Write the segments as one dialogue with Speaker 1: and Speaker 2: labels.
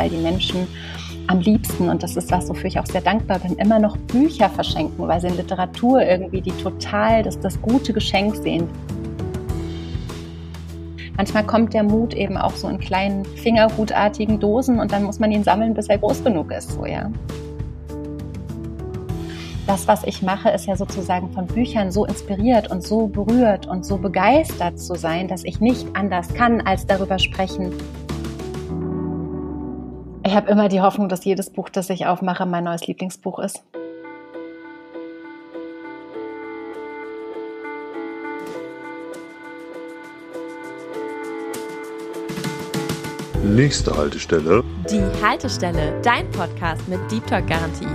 Speaker 1: Fall die Menschen am liebsten, und das ist was, wofür ich auch sehr dankbar bin, immer noch Bücher verschenken, weil sie in Literatur irgendwie die total das, das gute Geschenk sehen. Manchmal kommt der Mut eben auch so in kleinen fingerhutartigen Dosen und dann muss man ihn sammeln, bis er groß genug ist. So, ja. Das, was ich mache, ist ja sozusagen von Büchern so inspiriert und so berührt und so begeistert zu sein, dass ich nicht anders kann, als darüber sprechen. Ich habe immer die Hoffnung, dass jedes Buch, das ich aufmache, mein neues Lieblingsbuch ist.
Speaker 2: Nächste Haltestelle.
Speaker 3: Die Haltestelle, dein Podcast mit Deep Talk Garantie.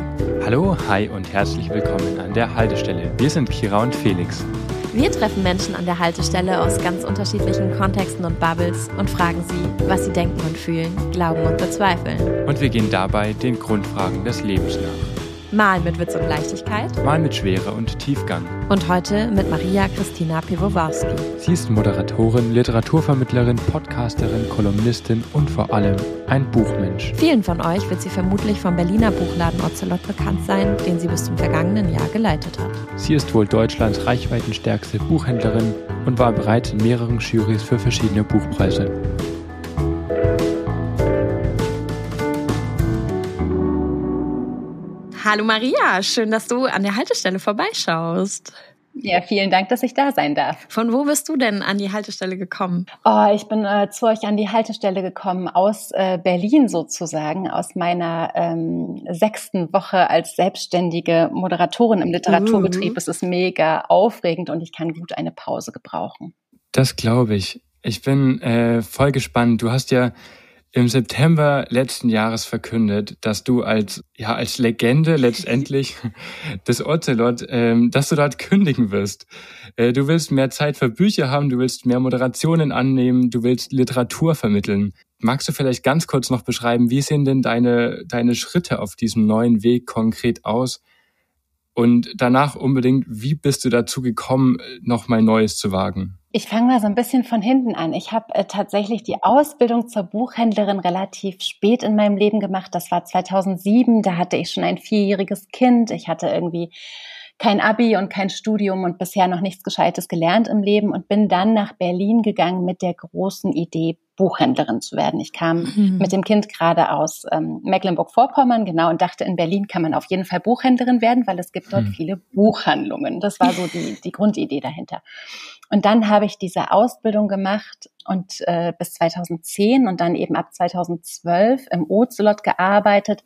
Speaker 4: Hallo, hi und herzlich willkommen an der Haltestelle. Wir sind Kira und Felix.
Speaker 3: Wir treffen Menschen an der Haltestelle aus ganz unterschiedlichen Kontexten und Bubbles und fragen sie, was sie denken und fühlen, glauben und bezweifeln.
Speaker 4: Und wir gehen dabei den Grundfragen des Lebens nach.
Speaker 3: Mal mit Witz und Leichtigkeit.
Speaker 4: Mal mit Schwere und Tiefgang.
Speaker 3: Und heute mit Maria Christina Piwowarski.
Speaker 4: Sie ist Moderatorin, Literaturvermittlerin, Podcasterin, Kolumnistin und vor allem ein Buchmensch.
Speaker 3: Vielen von euch wird sie vermutlich vom Berliner Buchladen Ocelot bekannt sein, den sie bis zum vergangenen Jahr geleitet hat.
Speaker 4: Sie ist wohl Deutschlands reichweitenstärkste Buchhändlerin und war bereits in mehreren Jurys für verschiedene Buchpreise.
Speaker 3: Hallo Maria, schön, dass du an der Haltestelle vorbeischaust.
Speaker 1: Ja, vielen Dank, dass ich da sein darf.
Speaker 3: Von wo bist du denn an die Haltestelle gekommen?
Speaker 1: Oh, ich bin äh, zu euch an die Haltestelle gekommen aus äh, Berlin sozusagen, aus meiner ähm, sechsten Woche als selbstständige Moderatorin im Literaturbetrieb. Uh. Es ist mega aufregend und ich kann gut eine Pause gebrauchen.
Speaker 4: Das glaube ich. Ich bin äh, voll gespannt. Du hast ja im September letzten Jahres verkündet, dass du als ja als Legende letztendlich des Ocelot, ähm, dass du dort kündigen wirst. Äh, du willst mehr Zeit für Bücher haben, du willst mehr Moderationen annehmen, du willst Literatur vermitteln. Magst du vielleicht ganz kurz noch beschreiben, wie sehen denn deine deine Schritte auf diesem neuen Weg konkret aus? Und danach unbedingt, wie bist du dazu gekommen, noch mal Neues zu wagen?
Speaker 1: Ich fange mal so ein bisschen von hinten an. Ich habe äh, tatsächlich die Ausbildung zur Buchhändlerin relativ spät in meinem Leben gemacht. Das war 2007. Da hatte ich schon ein vierjähriges Kind. Ich hatte irgendwie kein Abi und kein Studium und bisher noch nichts Gescheites gelernt im Leben und bin dann nach Berlin gegangen mit der großen Idee, Buchhändlerin zu werden. Ich kam mhm. mit dem Kind gerade aus ähm, Mecklenburg-Vorpommern, genau, und dachte, in Berlin kann man auf jeden Fall Buchhändlerin werden, weil es gibt dort mhm. viele Buchhandlungen. Das war so die, die Grundidee dahinter. Und dann habe ich diese Ausbildung gemacht und äh, bis 2010 und dann eben ab 2012 im Ocelot gearbeitet.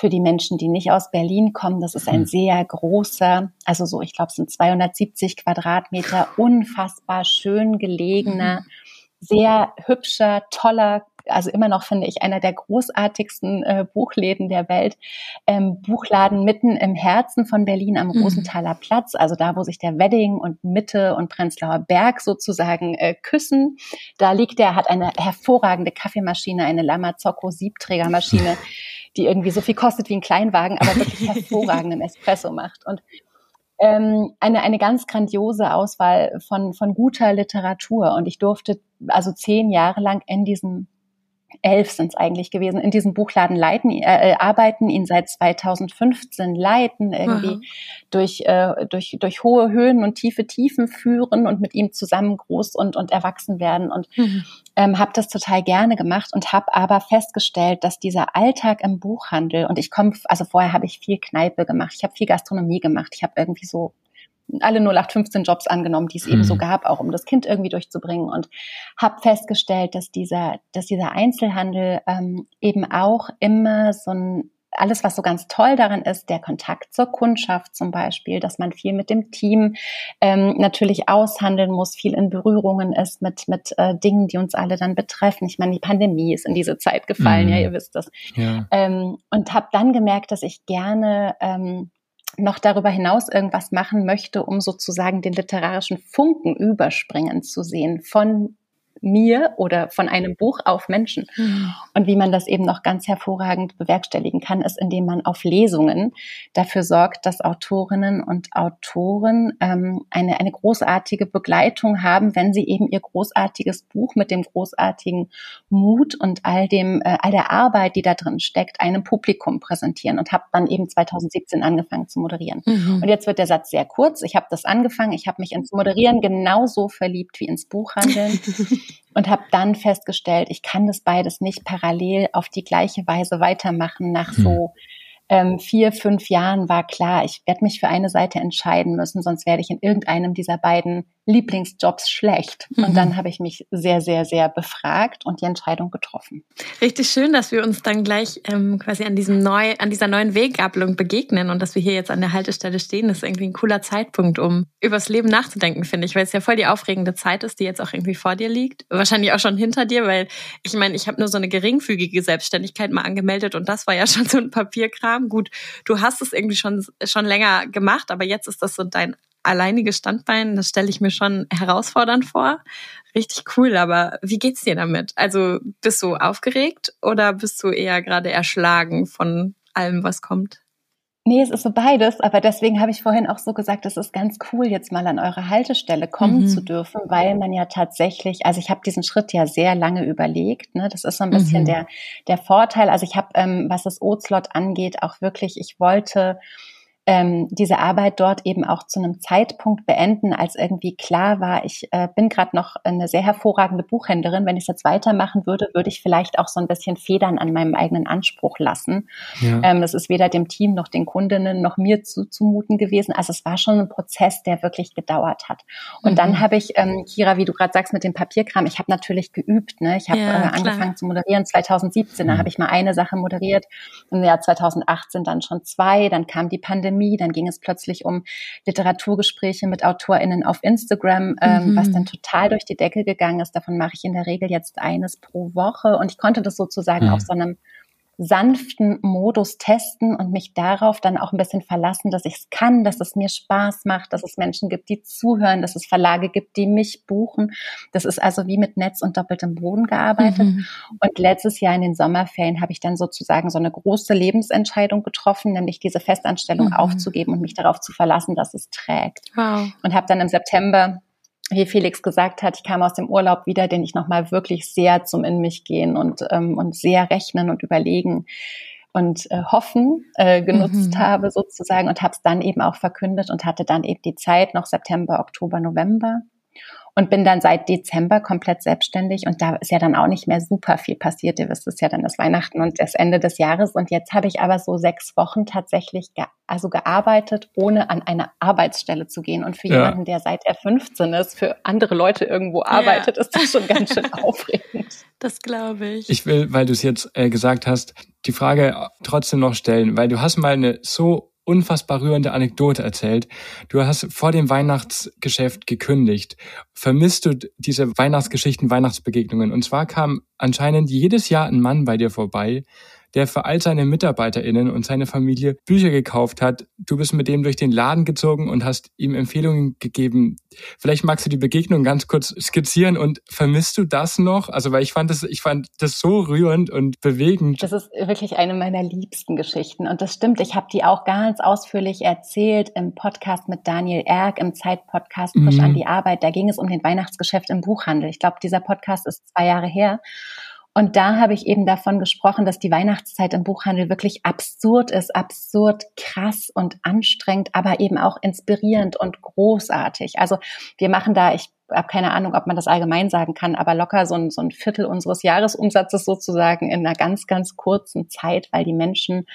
Speaker 1: Für die Menschen, die nicht aus Berlin kommen, das ist ein hm. sehr großer, also so, ich glaube, es sind 270 Quadratmeter, unfassbar schön gelegener, mhm. sehr hübscher, toller also immer noch finde ich einer der großartigsten äh, Buchläden der Welt. Ähm, Buchladen mitten im Herzen von Berlin am mhm. Rosenthaler Platz, also da, wo sich der Wedding und Mitte und Prenzlauer Berg sozusagen äh, küssen. Da liegt er, hat eine hervorragende Kaffeemaschine, eine Lamazocco Siebträgermaschine, die irgendwie so viel kostet wie ein Kleinwagen, aber wirklich hervorragenden Espresso macht. Und ähm, eine, eine ganz grandiose Auswahl von, von guter Literatur. Und ich durfte also zehn Jahre lang in diesem elf sind es eigentlich gewesen, in diesem Buchladen leiten, äh, äh arbeiten, ihn seit 2015 leiten, irgendwie durch, äh, durch, durch hohe Höhen und tiefe Tiefen führen und mit ihm zusammen groß und, und erwachsen werden. Und mhm. ähm, habe das total gerne gemacht und habe aber festgestellt, dass dieser Alltag im Buchhandel, und ich komme, also vorher habe ich viel Kneipe gemacht, ich habe viel Gastronomie gemacht, ich habe irgendwie so alle 0815 Jobs angenommen, die es mhm. eben so mhm. gab, auch um das Kind irgendwie durchzubringen und habe festgestellt, dass dieser, dass dieser Einzelhandel ähm, eben auch immer so ein alles, was so ganz toll daran ist, der Kontakt zur Kundschaft zum Beispiel, dass man viel mit dem Team ähm, natürlich aushandeln muss, viel in Berührungen ist mit, mit äh, Dingen, die uns alle dann betreffen. Ich meine, die Pandemie ist in diese Zeit gefallen, mhm. ja, ihr wisst das. Ja. Ähm, und habe dann gemerkt, dass ich gerne ähm, noch darüber hinaus irgendwas machen möchte, um sozusagen den literarischen Funken überspringen zu sehen von mir oder von einem Buch auf Menschen. Mhm. Und wie man das eben noch ganz hervorragend bewerkstelligen kann, ist, indem man auf Lesungen dafür sorgt, dass Autorinnen und Autoren ähm, eine, eine großartige Begleitung haben, wenn sie eben ihr großartiges Buch mit dem großartigen Mut und all dem, äh, all der Arbeit, die da drin steckt, einem Publikum präsentieren. Und habe dann eben 2017 angefangen zu moderieren. Mhm. Und jetzt wird der Satz sehr kurz. Ich habe das angefangen, ich habe mich ins Moderieren genauso verliebt wie ins Buchhandeln. und habe dann festgestellt, ich kann das beides nicht parallel auf die gleiche Weise weitermachen nach hm. Ähm, vier, fünf Jahren war klar, ich werde mich für eine Seite entscheiden müssen, sonst werde ich in irgendeinem dieser beiden Lieblingsjobs schlecht. Mhm. Und dann habe ich mich sehr, sehr, sehr befragt und die Entscheidung getroffen.
Speaker 3: Richtig schön, dass wir uns dann gleich ähm, quasi an diesem neu, an dieser neuen Weggabelung begegnen und dass wir hier jetzt an der Haltestelle stehen, das ist irgendwie ein cooler Zeitpunkt, um übers Leben nachzudenken, finde ich, weil es ja voll die aufregende Zeit ist, die jetzt auch irgendwie vor dir liegt. Wahrscheinlich auch schon hinter dir, weil ich meine, ich habe nur so eine geringfügige Selbstständigkeit mal angemeldet und das war ja schon so ein Papierkram. Gut, du hast es irgendwie schon, schon länger gemacht, aber jetzt ist das so dein alleinige Standbein, das stelle ich mir schon herausfordernd vor. Richtig cool, aber wie geht's dir damit? Also bist du aufgeregt oder bist du eher gerade erschlagen von allem, was kommt?
Speaker 1: Nee, es ist so beides, aber deswegen habe ich vorhin auch so gesagt, es ist ganz cool, jetzt mal an eure Haltestelle kommen mhm. zu dürfen, weil man ja tatsächlich, also ich habe diesen Schritt ja sehr lange überlegt. Ne? Das ist so ein bisschen mhm. der, der Vorteil. Also ich habe, ähm, was das O-Slot angeht, auch wirklich, ich wollte ähm, diese Arbeit dort eben auch zu einem Zeitpunkt beenden, als irgendwie klar war, ich äh, bin gerade noch eine sehr hervorragende Buchhändlerin. Wenn ich es jetzt weitermachen würde, würde ich vielleicht auch so ein bisschen Federn an meinem eigenen Anspruch lassen. Ja. Ähm, ist weder dem Team noch den Kundinnen noch mir zuzumuten gewesen. Also es war schon ein Prozess, der wirklich gedauert hat. Und mhm. dann habe ich, ähm, Kira, wie du gerade sagst mit dem Papierkram, ich habe natürlich geübt. Ne? Ich habe ja, äh, angefangen zu moderieren 2017. Da mhm. habe ich mal eine Sache moderiert. Im Jahr 2018 dann schon zwei. Dann kam die Pandemie Pandemie. Dann ging es plötzlich um Literaturgespräche mit AutorInnen auf Instagram, ähm, mhm. was dann total durch die Decke gegangen ist. Davon mache ich in der Regel jetzt eines pro Woche. Und ich konnte das sozusagen mhm. auf so einem sanften Modus testen und mich darauf dann auch ein bisschen verlassen, dass ich es kann, dass es mir Spaß macht, dass es Menschen gibt, die zuhören, dass es Verlage gibt, die mich buchen. Das ist also wie mit Netz und doppeltem Boden gearbeitet. Mhm. Und letztes Jahr in den Sommerferien habe ich dann sozusagen so eine große Lebensentscheidung getroffen, nämlich diese Festanstellung mhm. aufzugeben und mich darauf zu verlassen, dass es trägt. Wow. Und habe dann im September wie Felix gesagt hat, ich kam aus dem Urlaub wieder, den ich nochmal wirklich sehr zum in mich gehen und, ähm, und sehr rechnen und überlegen und äh, hoffen äh, genutzt mhm. habe sozusagen und habe es dann eben auch verkündet und hatte dann eben die Zeit noch September, Oktober, November und bin dann seit Dezember komplett selbstständig und da ist ja dann auch nicht mehr super viel passiert. Ihr wisst es ja dann das Weihnachten und das Ende des Jahres und jetzt habe ich aber so sechs Wochen tatsächlich ge also gearbeitet, ohne an eine Arbeitsstelle zu gehen und für ja. jemanden, der seit er 15 ist, für andere Leute irgendwo arbeitet, ja. ist das schon ganz schön aufregend.
Speaker 3: Das glaube ich.
Speaker 4: Ich will, weil du es jetzt äh, gesagt hast, die Frage trotzdem noch stellen, weil du hast mal eine so unfassbar rührende Anekdote erzählt. Du hast vor dem Weihnachtsgeschäft gekündigt. Vermisst du diese Weihnachtsgeschichten, Weihnachtsbegegnungen? Und zwar kam anscheinend jedes Jahr ein Mann bei dir vorbei, der für all seine MitarbeiterInnen und seine Familie Bücher gekauft hat. Du bist mit dem durch den Laden gezogen und hast ihm Empfehlungen gegeben. Vielleicht magst du die Begegnung ganz kurz skizzieren und vermisst du das noch? Also, weil ich fand das, ich fand das so rührend und bewegend.
Speaker 1: Das ist wirklich eine meiner liebsten Geschichten. Und das stimmt, ich habe die auch ganz ausführlich erzählt im Podcast mit Daniel Erck, im Zeitpodcast Frisch mhm. an die Arbeit. Da ging es um den Weihnachtsgeschäft im Buchhandel. Ich glaube, dieser Podcast ist zwei Jahre her. Und da habe ich eben davon gesprochen, dass die Weihnachtszeit im Buchhandel wirklich absurd ist, absurd krass und anstrengend, aber eben auch inspirierend und großartig. Also wir machen da, ich habe keine Ahnung, ob man das allgemein sagen kann, aber locker so ein, so ein Viertel unseres Jahresumsatzes sozusagen in einer ganz, ganz kurzen Zeit, weil die Menschen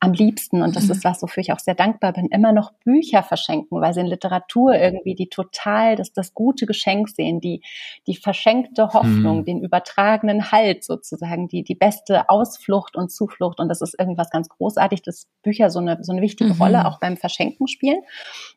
Speaker 1: am liebsten, und das mhm. ist was, wofür ich auch sehr dankbar bin, immer noch Bücher verschenken, weil sie in Literatur irgendwie die total, das, das gute Geschenk sehen, die, die verschenkte Hoffnung, mhm. den übertragenen Halt sozusagen, die, die beste Ausflucht und Zuflucht. Und das ist irgendwas ganz großartig, dass Bücher so eine, so eine wichtige mhm. Rolle auch beim Verschenken spielen.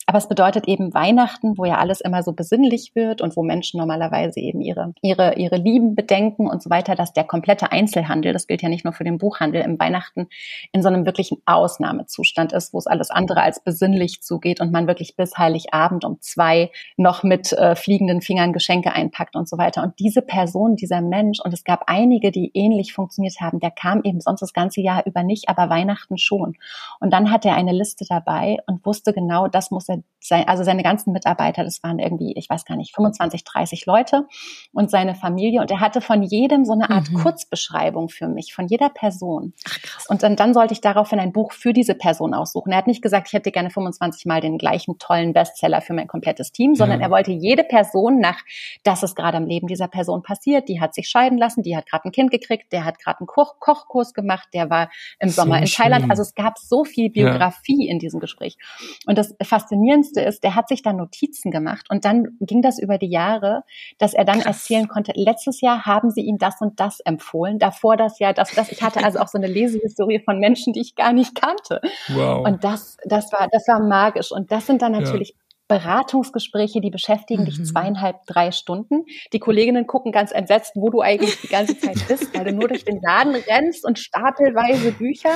Speaker 1: Aber es bedeutet eben Weihnachten, wo ja alles immer so besinnlich wird und wo Menschen normalerweise eben ihre, ihre, ihre Lieben bedenken und so weiter, dass der komplette Einzelhandel, das gilt ja nicht nur für den Buchhandel, im Weihnachten in so einem wirklichen Ausnahmezustand ist, wo es alles andere als besinnlich zugeht und man wirklich bis Heiligabend um zwei noch mit äh, fliegenden Fingern Geschenke einpackt und so weiter. Und diese Person, dieser Mensch, und es gab einige, die ähnlich funktioniert haben, der kam eben sonst das ganze Jahr über nicht, aber Weihnachten schon. Und dann hat er eine Liste dabei und wusste genau, das muss er sein, also seine ganzen Mitarbeiter, das waren irgendwie, ich weiß gar nicht, 25, 30 Leute und seine Familie. Und er hatte von jedem so eine Art mhm. Kurzbeschreibung für mich, von jeder Person. Ach, und dann, dann sollte ich daraufhin ein Buch für diese Person aussuchen. Er hat nicht gesagt, ich hätte gerne 25 Mal den gleichen tollen Bestseller für mein komplettes Team, sondern ja. er wollte jede Person nach, das ist gerade im Leben dieser Person passiert, die hat sich scheiden lassen, die hat gerade ein Kind gekriegt, der hat gerade einen Koch Kochkurs gemacht, der war im Sommer so in schön. Thailand. Also es gab so viel Biografie ja. in diesem Gespräch. Und das Faszinierendste ist, der hat sich dann Notizen gemacht und dann ging das über die Jahre, dass er dann Krass. erzählen konnte, letztes Jahr haben sie ihm das und das empfohlen, davor das Jahr das, das. Ich hatte also auch so eine Lesehistorie von Menschen, die ich gar nicht kannte. Wow. Und das, das war, das war magisch. Und das sind dann natürlich ja. Beratungsgespräche, die beschäftigen mhm. dich zweieinhalb, drei Stunden. Die Kolleginnen gucken ganz entsetzt, wo du eigentlich die ganze Zeit bist, weil du nur durch den Laden rennst und stapelweise Bücher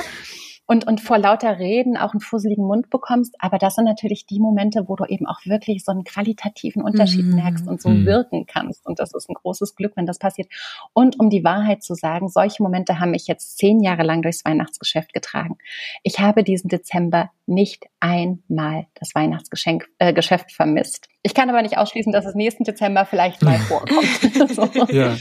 Speaker 1: und, und vor lauter Reden auch einen fusseligen Mund bekommst. Aber das sind natürlich die Momente, wo du eben auch wirklich so einen qualitativen Unterschied mhm. merkst und so mhm. wirken kannst. Und das ist ein großes Glück, wenn das passiert. Und um die Wahrheit zu sagen, solche Momente haben mich jetzt zehn Jahre lang durchs Weihnachtsgeschäft getragen. Ich habe diesen Dezember nicht einmal das Weihnachtsgeschenk äh, Geschäft vermisst. Ich kann aber nicht ausschließen, dass es nächsten Dezember vielleicht mal vorkommt. so.
Speaker 3: Ja.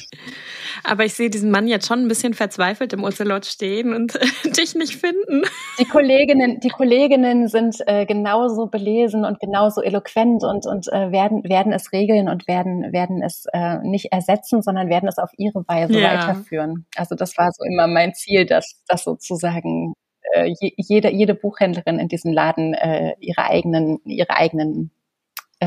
Speaker 3: Aber ich sehe diesen Mann jetzt schon ein bisschen verzweifelt im Ocelot stehen und dich nicht finden.
Speaker 1: Die Kolleginnen, die Kolleginnen sind äh, genauso belesen und genauso eloquent und, und äh, werden, werden es regeln und werden, werden es äh, nicht ersetzen, sondern werden es auf ihre Weise ja. weiterführen. Also das war so immer mein Ziel, dass das sozusagen äh, jede, jede Buchhändlerin in diesem Laden äh, ihre eigenen, ihre eigenen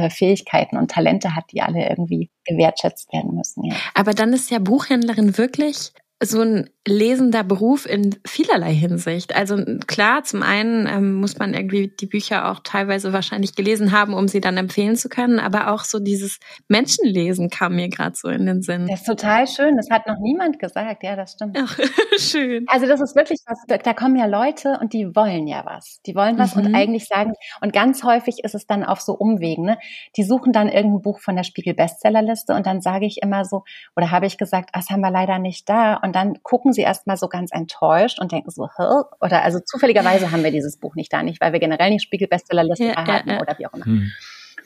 Speaker 1: äh, Fähigkeiten und Talente hat, die alle irgendwie gewertschätzt werden müssen. Ja.
Speaker 3: Aber dann ist ja Buchhändlerin wirklich so ein lesender Beruf in vielerlei Hinsicht. Also klar, zum einen ähm, muss man irgendwie die Bücher auch teilweise wahrscheinlich gelesen haben, um sie dann empfehlen zu können, aber auch so dieses Menschenlesen kam mir gerade so in den Sinn.
Speaker 1: Das ist total schön. Das hat noch niemand gesagt. Ja, das stimmt.
Speaker 3: Ach, schön.
Speaker 1: Also das ist wirklich was. Da kommen ja Leute und die wollen ja was. Die wollen was mhm. und eigentlich sagen. Und ganz häufig ist es dann auf so Umwegen. Ne? Die suchen dann irgendein Buch von der Spiegel Bestsellerliste und dann sage ich immer so oder habe ich gesagt, das haben wir leider nicht da. Und dann gucken sie erstmal so ganz enttäuscht und denken so, Hä? oder also zufälligerweise haben wir dieses Buch nicht da, nicht weil wir generell nicht Spiegel-Bestsellerliste ja, haben ja, oder wie auch immer. Hm.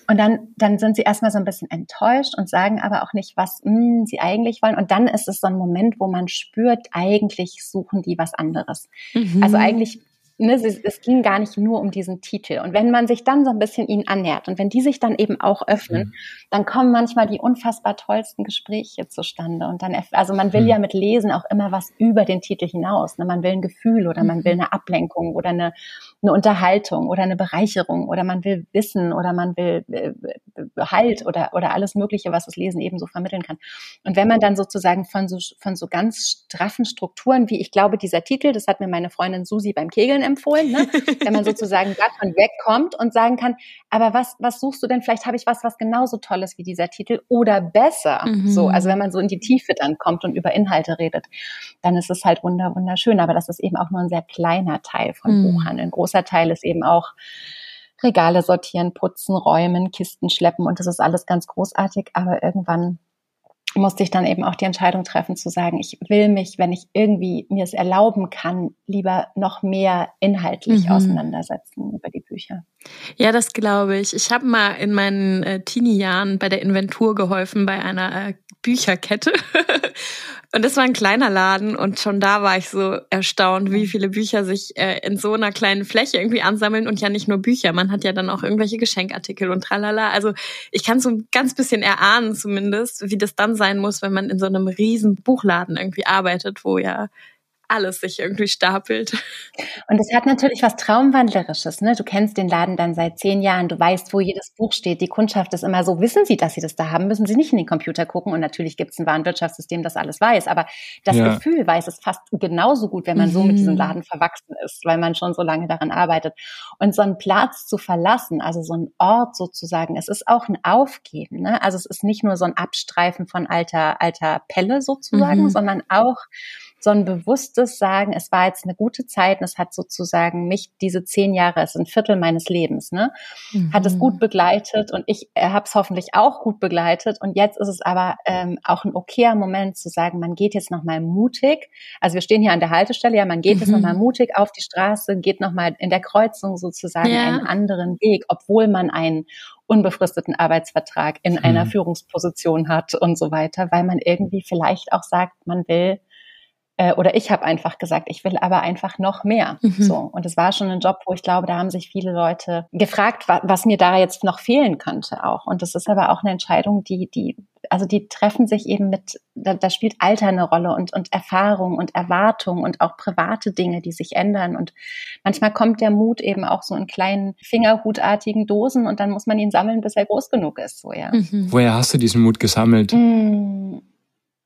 Speaker 1: Und dann, dann sind sie erstmal so ein bisschen enttäuscht und sagen aber auch nicht, was mh, hm, sie eigentlich wollen. Und dann ist es so ein Moment, wo man spürt, eigentlich suchen die was anderes. Mhm. Also eigentlich ne, es ging gar nicht nur um diesen Titel. Und wenn man sich dann so ein bisschen ihnen annähert und wenn die sich dann eben auch öffnen, mhm. dann kommen manchmal die unfassbar tollsten Gespräche zustande. Und dann, also man will mhm. ja mit Lesen auch immer was über den Titel hinaus. Ne? Man will ein Gefühl oder man will mhm. eine Ablenkung oder eine, eine Unterhaltung oder eine Bereicherung oder man will Wissen oder man will äh, Halt oder, oder alles Mögliche, was das Lesen eben so vermitteln kann. Und wenn man dann sozusagen von so, von so ganz straffen Strukturen, wie ich glaube, dieser Titel, das hat mir meine Freundin Susi beim Kegeln empfohlen, ne? wenn man sozusagen davon wegkommt und sagen kann, aber was, was suchst du denn? Vielleicht habe ich was, was genauso toll ist wie dieser Titel oder besser. Mhm. So, also wenn man so in die Tiefe dann kommt und über Inhalte redet, dann ist es halt wunder, wunderschön. Aber das ist eben auch nur ein sehr kleiner Teil von mhm. Buchhandel. Ein großer Teil ist eben auch Regale sortieren, putzen, räumen, Kisten schleppen und das ist alles ganz großartig. Aber irgendwann musste ich dann eben auch die Entscheidung treffen zu sagen, ich will mich, wenn ich irgendwie mir es erlauben kann, lieber noch mehr inhaltlich mhm. auseinandersetzen über die Bücher.
Speaker 3: Ja, das glaube ich. Ich habe mal in meinen äh, Teenie-Jahren bei der Inventur geholfen bei einer äh, Bücherkette. und das war ein kleiner Laden und schon da war ich so erstaunt, wie viele Bücher sich äh, in so einer kleinen Fläche irgendwie ansammeln und ja nicht nur Bücher, man hat ja dann auch irgendwelche Geschenkartikel und tralala. Also ich kann so ein ganz bisschen erahnen zumindest, wie das dann sein muss, wenn man in so einem riesen Buchladen irgendwie arbeitet, wo ja alles sich irgendwie stapelt.
Speaker 1: Und es hat natürlich was Traumwandlerisches. Ne? Du kennst den Laden dann seit zehn Jahren, du weißt, wo jedes Buch steht. Die Kundschaft ist immer so, wissen sie, dass sie das da haben, müssen sie nicht in den Computer gucken. Und natürlich gibt es ein Warenwirtschaftssystem, das alles weiß. Aber das ja. Gefühl weiß es fast genauso gut, wenn man mhm. so mit diesem mhm. Laden verwachsen ist, weil man schon so lange daran arbeitet. Und so einen Platz zu verlassen, also so einen Ort sozusagen, es ist auch ein Aufgeben. Ne? Also es ist nicht nur so ein Abstreifen von alter, alter Pelle sozusagen, mhm. sondern auch so ein bewusstes Sagen, es war jetzt eine gute Zeit und es hat sozusagen mich diese zehn Jahre, es ist ein Viertel meines Lebens, ne, mhm. hat es gut begleitet und ich äh, habe es hoffentlich auch gut begleitet und jetzt ist es aber ähm, auch ein okayer Moment zu sagen, man geht jetzt nochmal mutig, also wir stehen hier an der Haltestelle, ja, man geht mhm. jetzt nochmal mutig auf die Straße, geht nochmal in der Kreuzung sozusagen ja. einen anderen Weg, obwohl man einen unbefristeten Arbeitsvertrag in mhm. einer Führungsposition hat und so weiter, weil man irgendwie vielleicht auch sagt, man will äh, oder ich habe einfach gesagt, ich will aber einfach noch mehr. Mhm. So und es war schon ein Job, wo ich glaube, da haben sich viele Leute gefragt, was, was mir da jetzt noch fehlen könnte auch. Und das ist aber auch eine Entscheidung, die die also die treffen sich eben mit, da, da spielt Alter eine Rolle und, und Erfahrung und Erwartung und auch private Dinge, die sich ändern. Und manchmal kommt der Mut eben auch so in kleinen fingerhutartigen Dosen und dann muss man ihn sammeln, bis er groß genug ist. So, ja.
Speaker 4: Mhm. Woher hast du diesen Mut gesammelt?
Speaker 1: Mhm.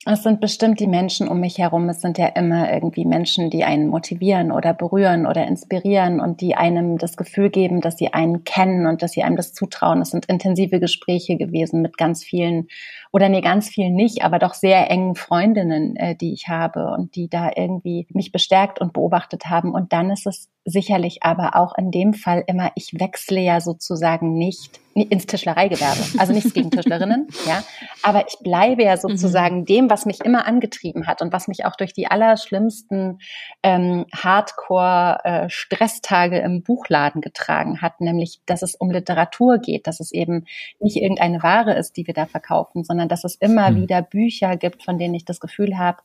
Speaker 1: Es sind bestimmt die Menschen um mich herum. Es sind ja immer irgendwie Menschen, die einen motivieren oder berühren oder inspirieren und die einem das Gefühl geben, dass sie einen kennen und dass sie einem das zutrauen. Es sind intensive Gespräche gewesen mit ganz vielen oder nee, ganz vielen nicht, aber doch sehr engen Freundinnen, äh, die ich habe und die da irgendwie mich bestärkt und beobachtet haben. Und dann ist es sicherlich aber auch in dem Fall immer, ich wechsle ja sozusagen nicht ins Tischlereigewerbe. Also nichts gegen Tischlerinnen, ja. Aber ich bleibe ja sozusagen mhm. dem, was mich immer angetrieben hat und was mich auch durch die allerschlimmsten ähm, Hardcore-Stresstage äh, im Buchladen getragen hat, nämlich, dass es um Literatur geht, dass es eben nicht irgendeine Ware ist, die wir da verkaufen, sondern dass es immer mhm. wieder Bücher gibt, von denen ich das Gefühl habe,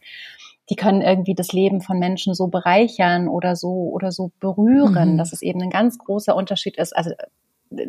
Speaker 1: die können irgendwie das Leben von Menschen so bereichern oder so oder so berühren, mhm. dass es eben ein ganz großer Unterschied ist. Also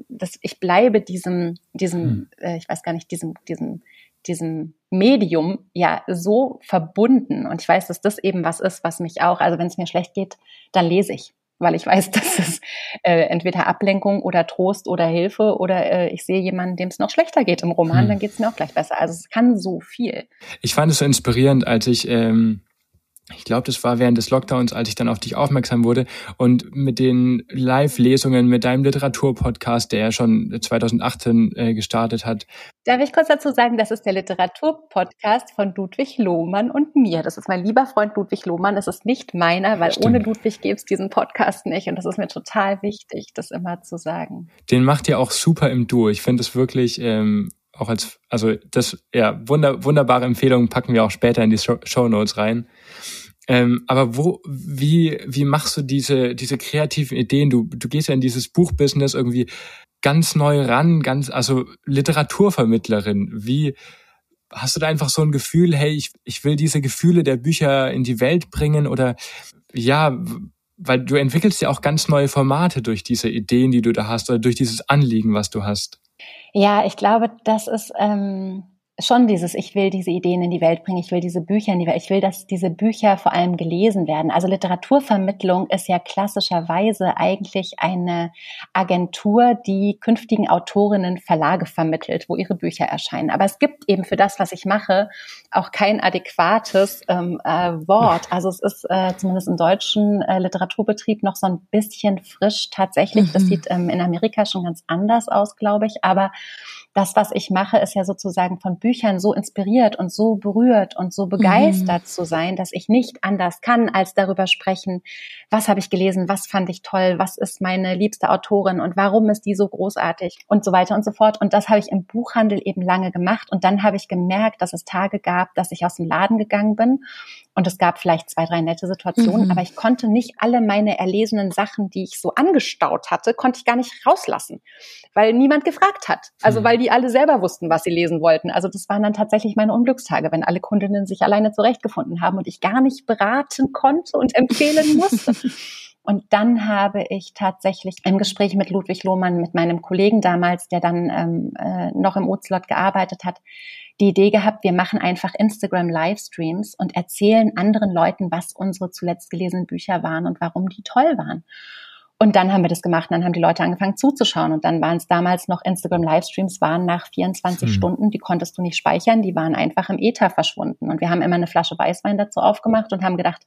Speaker 1: dass ich bleibe diesem, diesem, mhm. äh, ich weiß gar nicht, diesem, diesem, diesem Medium ja so verbunden. Und ich weiß, dass das eben was ist, was mich auch, also wenn es mir schlecht geht, dann lese ich weil ich weiß, dass es äh, entweder Ablenkung oder Trost oder Hilfe oder äh, ich sehe jemanden, dem es noch schlechter geht im Roman, hm. dann geht es mir auch gleich besser. Also es kann so viel.
Speaker 4: Ich fand es so inspirierend, als ich ähm, ich glaube, das war während des Lockdowns, als ich dann auf dich aufmerksam wurde und mit den Live-Lesungen, mit deinem Literaturpodcast, der ja schon 2018 äh, gestartet hat.
Speaker 1: Darf ich kurz dazu sagen, das ist der Literaturpodcast von Ludwig Lohmann und mir. Das ist mein lieber Freund Ludwig Lohmann. Es ist nicht meiner, weil Stimmt. ohne Ludwig gäbe es diesen Podcast nicht. Und das ist mir total wichtig, das immer zu sagen.
Speaker 4: Den macht ihr auch super im Duo. Ich finde es wirklich ähm, auch als, also das, ja, wunder, wunderbare Empfehlungen packen wir auch später in die Show Notes rein. Ähm, aber wo, wie, wie machst du diese, diese kreativen Ideen? Du, du gehst ja in dieses Buchbusiness irgendwie ganz neu ran, ganz, also Literaturvermittlerin. Wie, hast du da einfach so ein Gefühl, hey, ich, ich will diese Gefühle der Bücher in die Welt bringen oder, ja, weil du entwickelst ja auch ganz neue Formate durch diese Ideen, die du da hast oder durch dieses Anliegen, was du hast.
Speaker 1: Ja, ich glaube, das ist, ähm, schon dieses, ich will diese Ideen in die Welt bringen, ich will diese Bücher in die Welt, ich will, dass diese Bücher vor allem gelesen werden. Also Literaturvermittlung ist ja klassischerweise eigentlich eine Agentur, die künftigen Autorinnen Verlage vermittelt, wo ihre Bücher erscheinen. Aber es gibt eben für das, was ich mache, auch kein adäquates ähm, äh, Wort. Also es ist äh, zumindest im deutschen äh, Literaturbetrieb noch so ein bisschen frisch tatsächlich. Mhm. Das sieht ähm, in Amerika schon ganz anders aus, glaube ich. Aber das, was ich mache, ist ja sozusagen von Büchern so inspiriert und so berührt und so begeistert mhm. zu sein, dass ich nicht anders kann, als darüber sprechen, was habe ich gelesen, was fand ich toll, was ist meine liebste Autorin und warum ist die so großartig und so weiter und so fort. Und das habe ich im Buchhandel eben lange gemacht. Und dann habe ich gemerkt, dass es Tage gab, dass ich aus dem Laden gegangen bin und es gab vielleicht zwei, drei nette Situationen, mhm. aber ich konnte nicht alle meine erlesenen Sachen, die ich so angestaut hatte, konnte ich gar nicht rauslassen, weil niemand gefragt hat. Also mhm. weil die alle selber wussten, was sie lesen wollten. Also das waren dann tatsächlich meine Unglückstage, wenn alle Kundinnen sich alleine zurechtgefunden haben und ich gar nicht beraten konnte und empfehlen musste. Und dann habe ich tatsächlich im Gespräch mit Ludwig Lohmann, mit meinem Kollegen damals, der dann ähm, äh, noch im Ozlot gearbeitet hat, die Idee gehabt, wir machen einfach Instagram Livestreams und erzählen anderen Leuten, was unsere zuletzt gelesenen Bücher waren und warum die toll waren. Und dann haben wir das gemacht und dann haben die Leute angefangen zuzuschauen. Und dann waren es damals noch Instagram-Livestreams, waren nach 24 hm. Stunden, die konntest du nicht speichern, die waren einfach im Ether verschwunden. Und wir haben immer eine Flasche Weißwein dazu aufgemacht und haben gedacht,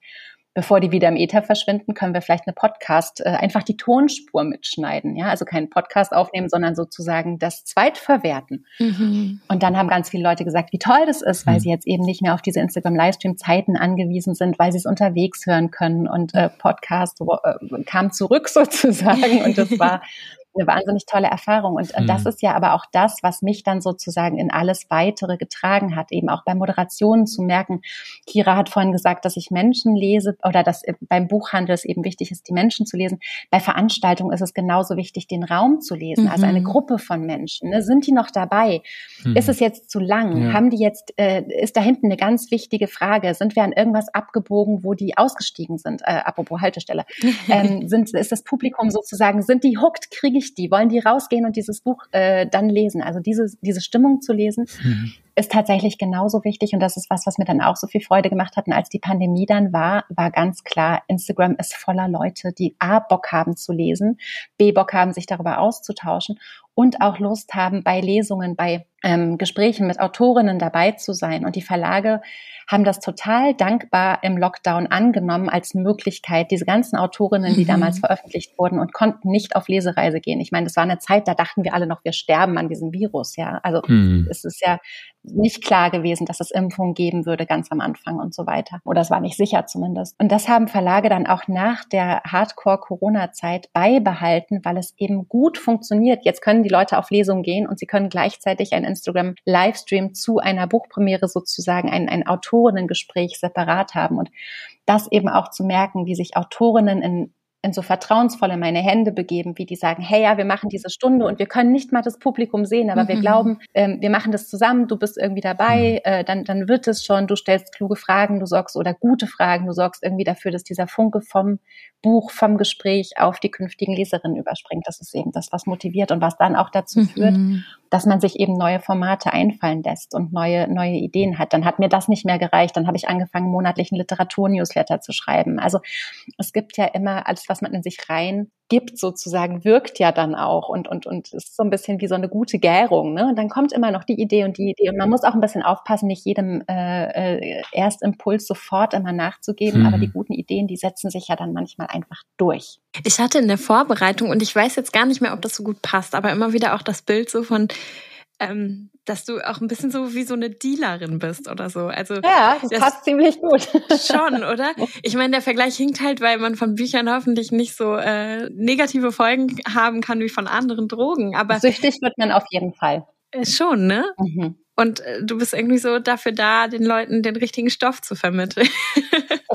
Speaker 1: bevor die wieder im Äther verschwinden, können wir vielleicht eine Podcast, äh, einfach die Tonspur mitschneiden. Ja, also keinen Podcast aufnehmen, sondern sozusagen das Zweitverwerten. Mhm. Und dann haben ganz viele Leute gesagt, wie toll das ist, weil mhm. sie jetzt eben nicht mehr auf diese Instagram-Livestream-Zeiten angewiesen sind, weil sie es unterwegs hören können. Und äh, Podcast äh, kam zurück sozusagen. Und das war eine wahnsinnig tolle Erfahrung. Und, mhm. das ist ja aber auch das, was mich dann sozusagen in alles weitere getragen hat, eben auch bei Moderationen zu merken. Kira hat vorhin gesagt, dass ich Menschen lese oder dass beim Buchhandel es eben wichtig ist, die Menschen zu lesen. Bei Veranstaltungen ist es genauso wichtig, den Raum zu lesen, mhm. also eine mhm. Gruppe von Menschen. Ne? Sind die noch dabei? Mhm. Ist es jetzt zu lang? Ja. Haben die jetzt, äh, ist da hinten eine ganz wichtige Frage. Sind wir an irgendwas abgebogen, wo die ausgestiegen sind? Äh, apropos Haltestelle. ähm, sind, ist das Publikum sozusagen, sind die hooked? Kriege ich ich die? Wollen die rausgehen und dieses Buch äh, dann lesen? Also diese, diese Stimmung zu lesen, mhm. ist tatsächlich genauso wichtig. Und das ist was, was mir dann auch so viel Freude gemacht hat. Und als die Pandemie dann war, war ganz klar, Instagram ist voller Leute, die A, Bock haben zu lesen, B, Bock haben, sich darüber auszutauschen und auch Lust haben, bei Lesungen, bei ähm, Gesprächen mit Autorinnen dabei zu sein. Und die Verlage haben das total dankbar im Lockdown angenommen als Möglichkeit, diese ganzen Autorinnen, die mhm. damals veröffentlicht wurden und konnten nicht auf Lesereise gehen. Ich meine, das war eine Zeit, da dachten wir alle noch, wir sterben an diesem Virus, ja. Also mhm. es ist ja nicht klar gewesen, dass es Impfungen geben würde ganz am Anfang und so weiter. Oder es war nicht sicher zumindest. Und das haben Verlage dann auch nach der Hardcore-Corona-Zeit beibehalten, weil es eben gut funktioniert. Jetzt können die Leute auf Lesungen gehen und sie können gleichzeitig ein Instagram-Livestream zu einer Buchpremiere sozusagen, ein, ein Autorinnengespräch separat haben. Und das eben auch zu merken, wie sich Autorinnen in in so vertrauensvoll in meine Hände begeben, wie die sagen, hey ja, wir machen diese Stunde und wir können nicht mal das Publikum sehen, aber mhm. wir glauben, ähm, wir machen das zusammen, du bist irgendwie dabei, mhm. äh, dann, dann wird es schon, du stellst kluge Fragen, du sorgst oder gute Fragen, du sorgst irgendwie dafür, dass dieser Funke vom Buch, vom Gespräch auf die künftigen Leserinnen überspringt. Das ist eben das, was motiviert und was dann auch dazu mhm. führt, dass man sich eben neue Formate einfallen lässt und neue, neue Ideen hat. Dann hat mir das nicht mehr gereicht. Dann habe ich angefangen, monatlichen Literatur-Newsletter zu schreiben. Also es gibt ja immer alles, was man in sich rein gibt, sozusagen, wirkt ja dann auch und, und, und ist so ein bisschen wie so eine gute Gärung. Ne? Und dann kommt immer noch die Idee und die Idee. Und man muss auch ein bisschen aufpassen, nicht jedem äh, äh, Erstimpuls sofort immer nachzugeben, mhm. aber die guten Ideen, die setzen sich ja dann manchmal einfach durch.
Speaker 3: Ich hatte in der Vorbereitung, und ich weiß jetzt gar nicht mehr, ob das so gut passt, aber immer wieder auch das Bild so von ähm, dass du auch ein bisschen so wie so eine Dealerin bist oder so. Also
Speaker 1: ja, das, das passt ziemlich gut.
Speaker 3: Schon, oder? Ich meine, der Vergleich hinkt halt, weil man von Büchern hoffentlich nicht so äh, negative Folgen haben kann wie von anderen Drogen. Aber
Speaker 1: süchtig wird man auf jeden Fall.
Speaker 3: Äh, schon, ne? Mhm. Und äh, du bist irgendwie so dafür da, den Leuten den richtigen Stoff zu vermitteln.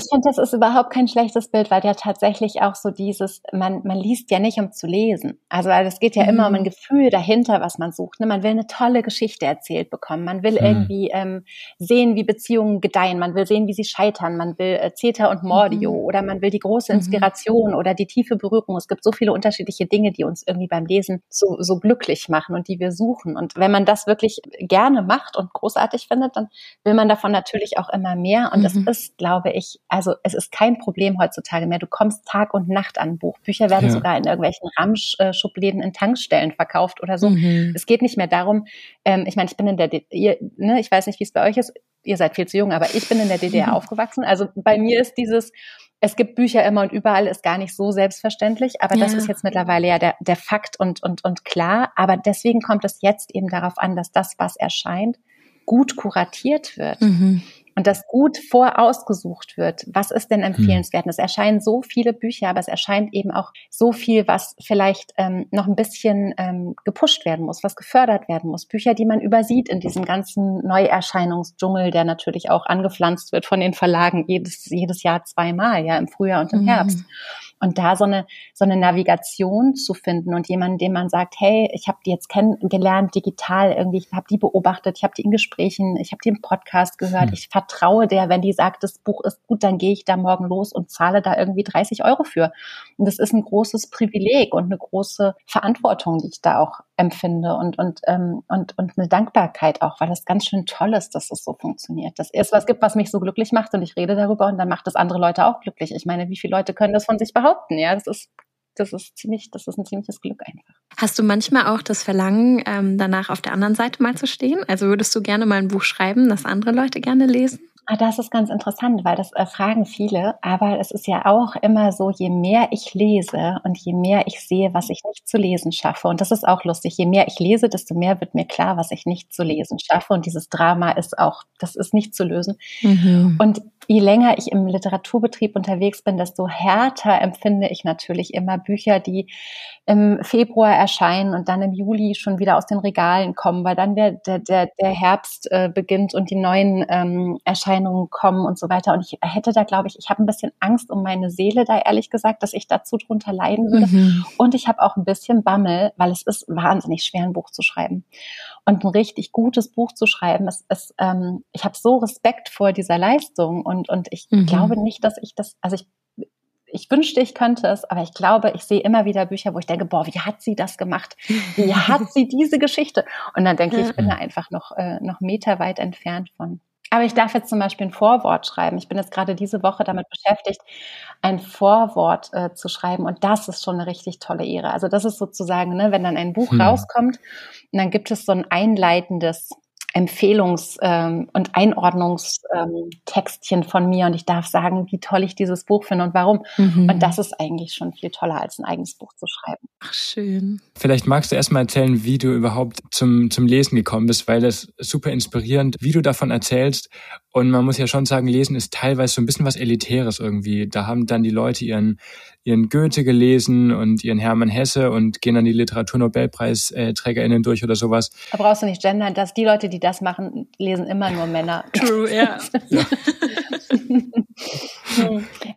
Speaker 1: Ich finde, das ist überhaupt kein schlechtes Bild, weil ja tatsächlich auch so dieses, man, man liest ja nicht, um zu lesen. Also es geht ja immer um ein mhm. Gefühl dahinter, was man sucht. Ne? Man will eine tolle Geschichte erzählt bekommen. Man will mhm. irgendwie ähm, sehen, wie Beziehungen gedeihen. Man will sehen, wie sie scheitern. Man will äh, Zeta und Mordio mhm. oder man will die große mhm. Inspiration mhm. oder die tiefe Berührung. Es gibt so viele unterschiedliche Dinge, die uns irgendwie beim Lesen so, so glücklich machen und die wir suchen. Und wenn man das wirklich gerne macht und großartig findet, dann will man davon natürlich auch immer mehr. Und mhm. es ist, glaube ich, also es ist kein Problem heutzutage mehr. Du kommst Tag und Nacht an Buch. Bücher werden ja. sogar in irgendwelchen Ramschschubläden in Tankstellen verkauft oder so. Mhm. Es geht nicht mehr darum, ähm, ich meine, ich bin in der, D ihr, ne, ich weiß nicht, wie es bei euch ist, ihr seid viel zu jung, aber ich bin in der DDR mhm. aufgewachsen. Also bei mir ist dieses, es gibt Bücher immer und überall, ist gar nicht so selbstverständlich, aber ja. das ist jetzt mittlerweile ja der, der Fakt und, und, und klar. Aber deswegen kommt es jetzt eben darauf an, dass das, was erscheint, gut kuratiert wird. Mhm und das gut vorausgesucht wird. Was ist denn empfehlenswert? Mhm. Es erscheinen so viele Bücher, aber es erscheint eben auch so viel, was vielleicht ähm, noch ein bisschen ähm, gepusht werden muss, was gefördert werden muss. Bücher, die man übersieht in diesem ganzen Neuerscheinungsdschungel, der natürlich auch angepflanzt wird von den Verlagen jedes, jedes Jahr zweimal, ja, im Frühjahr und im mhm. Herbst. Und da so eine, so eine Navigation zu finden und jemanden, dem man sagt, hey, ich habe die jetzt kennengelernt digital irgendwie, ich habe die beobachtet, ich habe die in Gesprächen, ich habe die im Podcast gehört, hm. ich vertraue der, wenn die sagt, das Buch ist gut, dann gehe ich da morgen los und zahle da irgendwie 30 Euro für. Und das ist ein großes Privileg und eine große Verantwortung, die ich da auch empfinde und, und, ähm, und, und eine Dankbarkeit auch, weil das ganz schön toll ist, dass es so funktioniert. Dass es was gibt, was mich so glücklich macht und ich rede darüber und dann macht das andere Leute auch glücklich. Ich meine, wie viele Leute können das von sich behaupten? Ja, das ist das ist ziemlich, das ist ein ziemliches Glück einfach.
Speaker 3: Hast du manchmal auch das Verlangen, ähm, danach auf der anderen Seite mal zu stehen? Also würdest du gerne mal ein Buch schreiben, das andere Leute gerne lesen?
Speaker 1: Ah, das ist ganz interessant, weil das äh, fragen viele. Aber es ist ja auch immer so, je mehr ich lese und je mehr ich sehe, was ich nicht zu lesen schaffe. Und das ist auch lustig. Je mehr ich lese, desto mehr wird mir klar, was ich nicht zu lesen schaffe. Und dieses Drama ist auch, das ist nicht zu lösen. Mhm. Und je länger ich im Literaturbetrieb unterwegs bin, desto härter empfinde ich natürlich immer Bücher, die im Februar erscheinen und dann im Juli schon wieder aus den Regalen kommen, weil dann der, der, der, der Herbst äh, beginnt und die neuen ähm, Erscheinungen kommen und so weiter. Und ich hätte da, glaube ich, ich habe ein bisschen Angst um meine Seele da, ehrlich gesagt, dass ich dazu drunter leiden würde. Mhm. Und ich habe auch ein bisschen Bammel, weil es ist wahnsinnig schwer, ein Buch zu schreiben. Und ein richtig gutes Buch zu schreiben, ist, ist ähm, ich habe so Respekt vor dieser Leistung und, und ich mhm. glaube nicht, dass ich das, also ich ich wünschte, ich könnte es, aber ich glaube, ich sehe immer wieder Bücher, wo ich denke, boah, wie hat sie das gemacht? Wie hat sie diese Geschichte? Und dann denke ich, ich bin da einfach noch, äh, noch meterweit entfernt von. Aber ich darf jetzt zum Beispiel ein Vorwort schreiben. Ich bin jetzt gerade diese Woche damit beschäftigt, ein Vorwort äh, zu schreiben. Und das ist schon eine richtig tolle Ehre. Also das ist sozusagen, ne, wenn dann ein Buch hm. rauskommt und dann gibt es so ein einleitendes Empfehlungs- ähm, und Einordnungstextchen von mir und ich darf sagen, wie toll ich dieses Buch finde und warum. Mhm. Und das ist eigentlich schon viel toller, als ein eigenes Buch zu schreiben.
Speaker 3: Ach, schön.
Speaker 4: Vielleicht magst du erstmal erzählen, wie du überhaupt zum, zum Lesen gekommen bist, weil das super inspirierend, wie du davon erzählst. Und man muss ja schon sagen, Lesen ist teilweise so ein bisschen was Elitäres irgendwie. Da haben dann die Leute ihren, ihren Goethe gelesen und ihren Hermann Hesse und gehen dann die Literaturnobelpreisträgerinnen durch oder sowas.
Speaker 1: Da brauchst du nicht gendern, dass die Leute, die das machen, lesen immer nur Männer.
Speaker 3: True, ja. ja.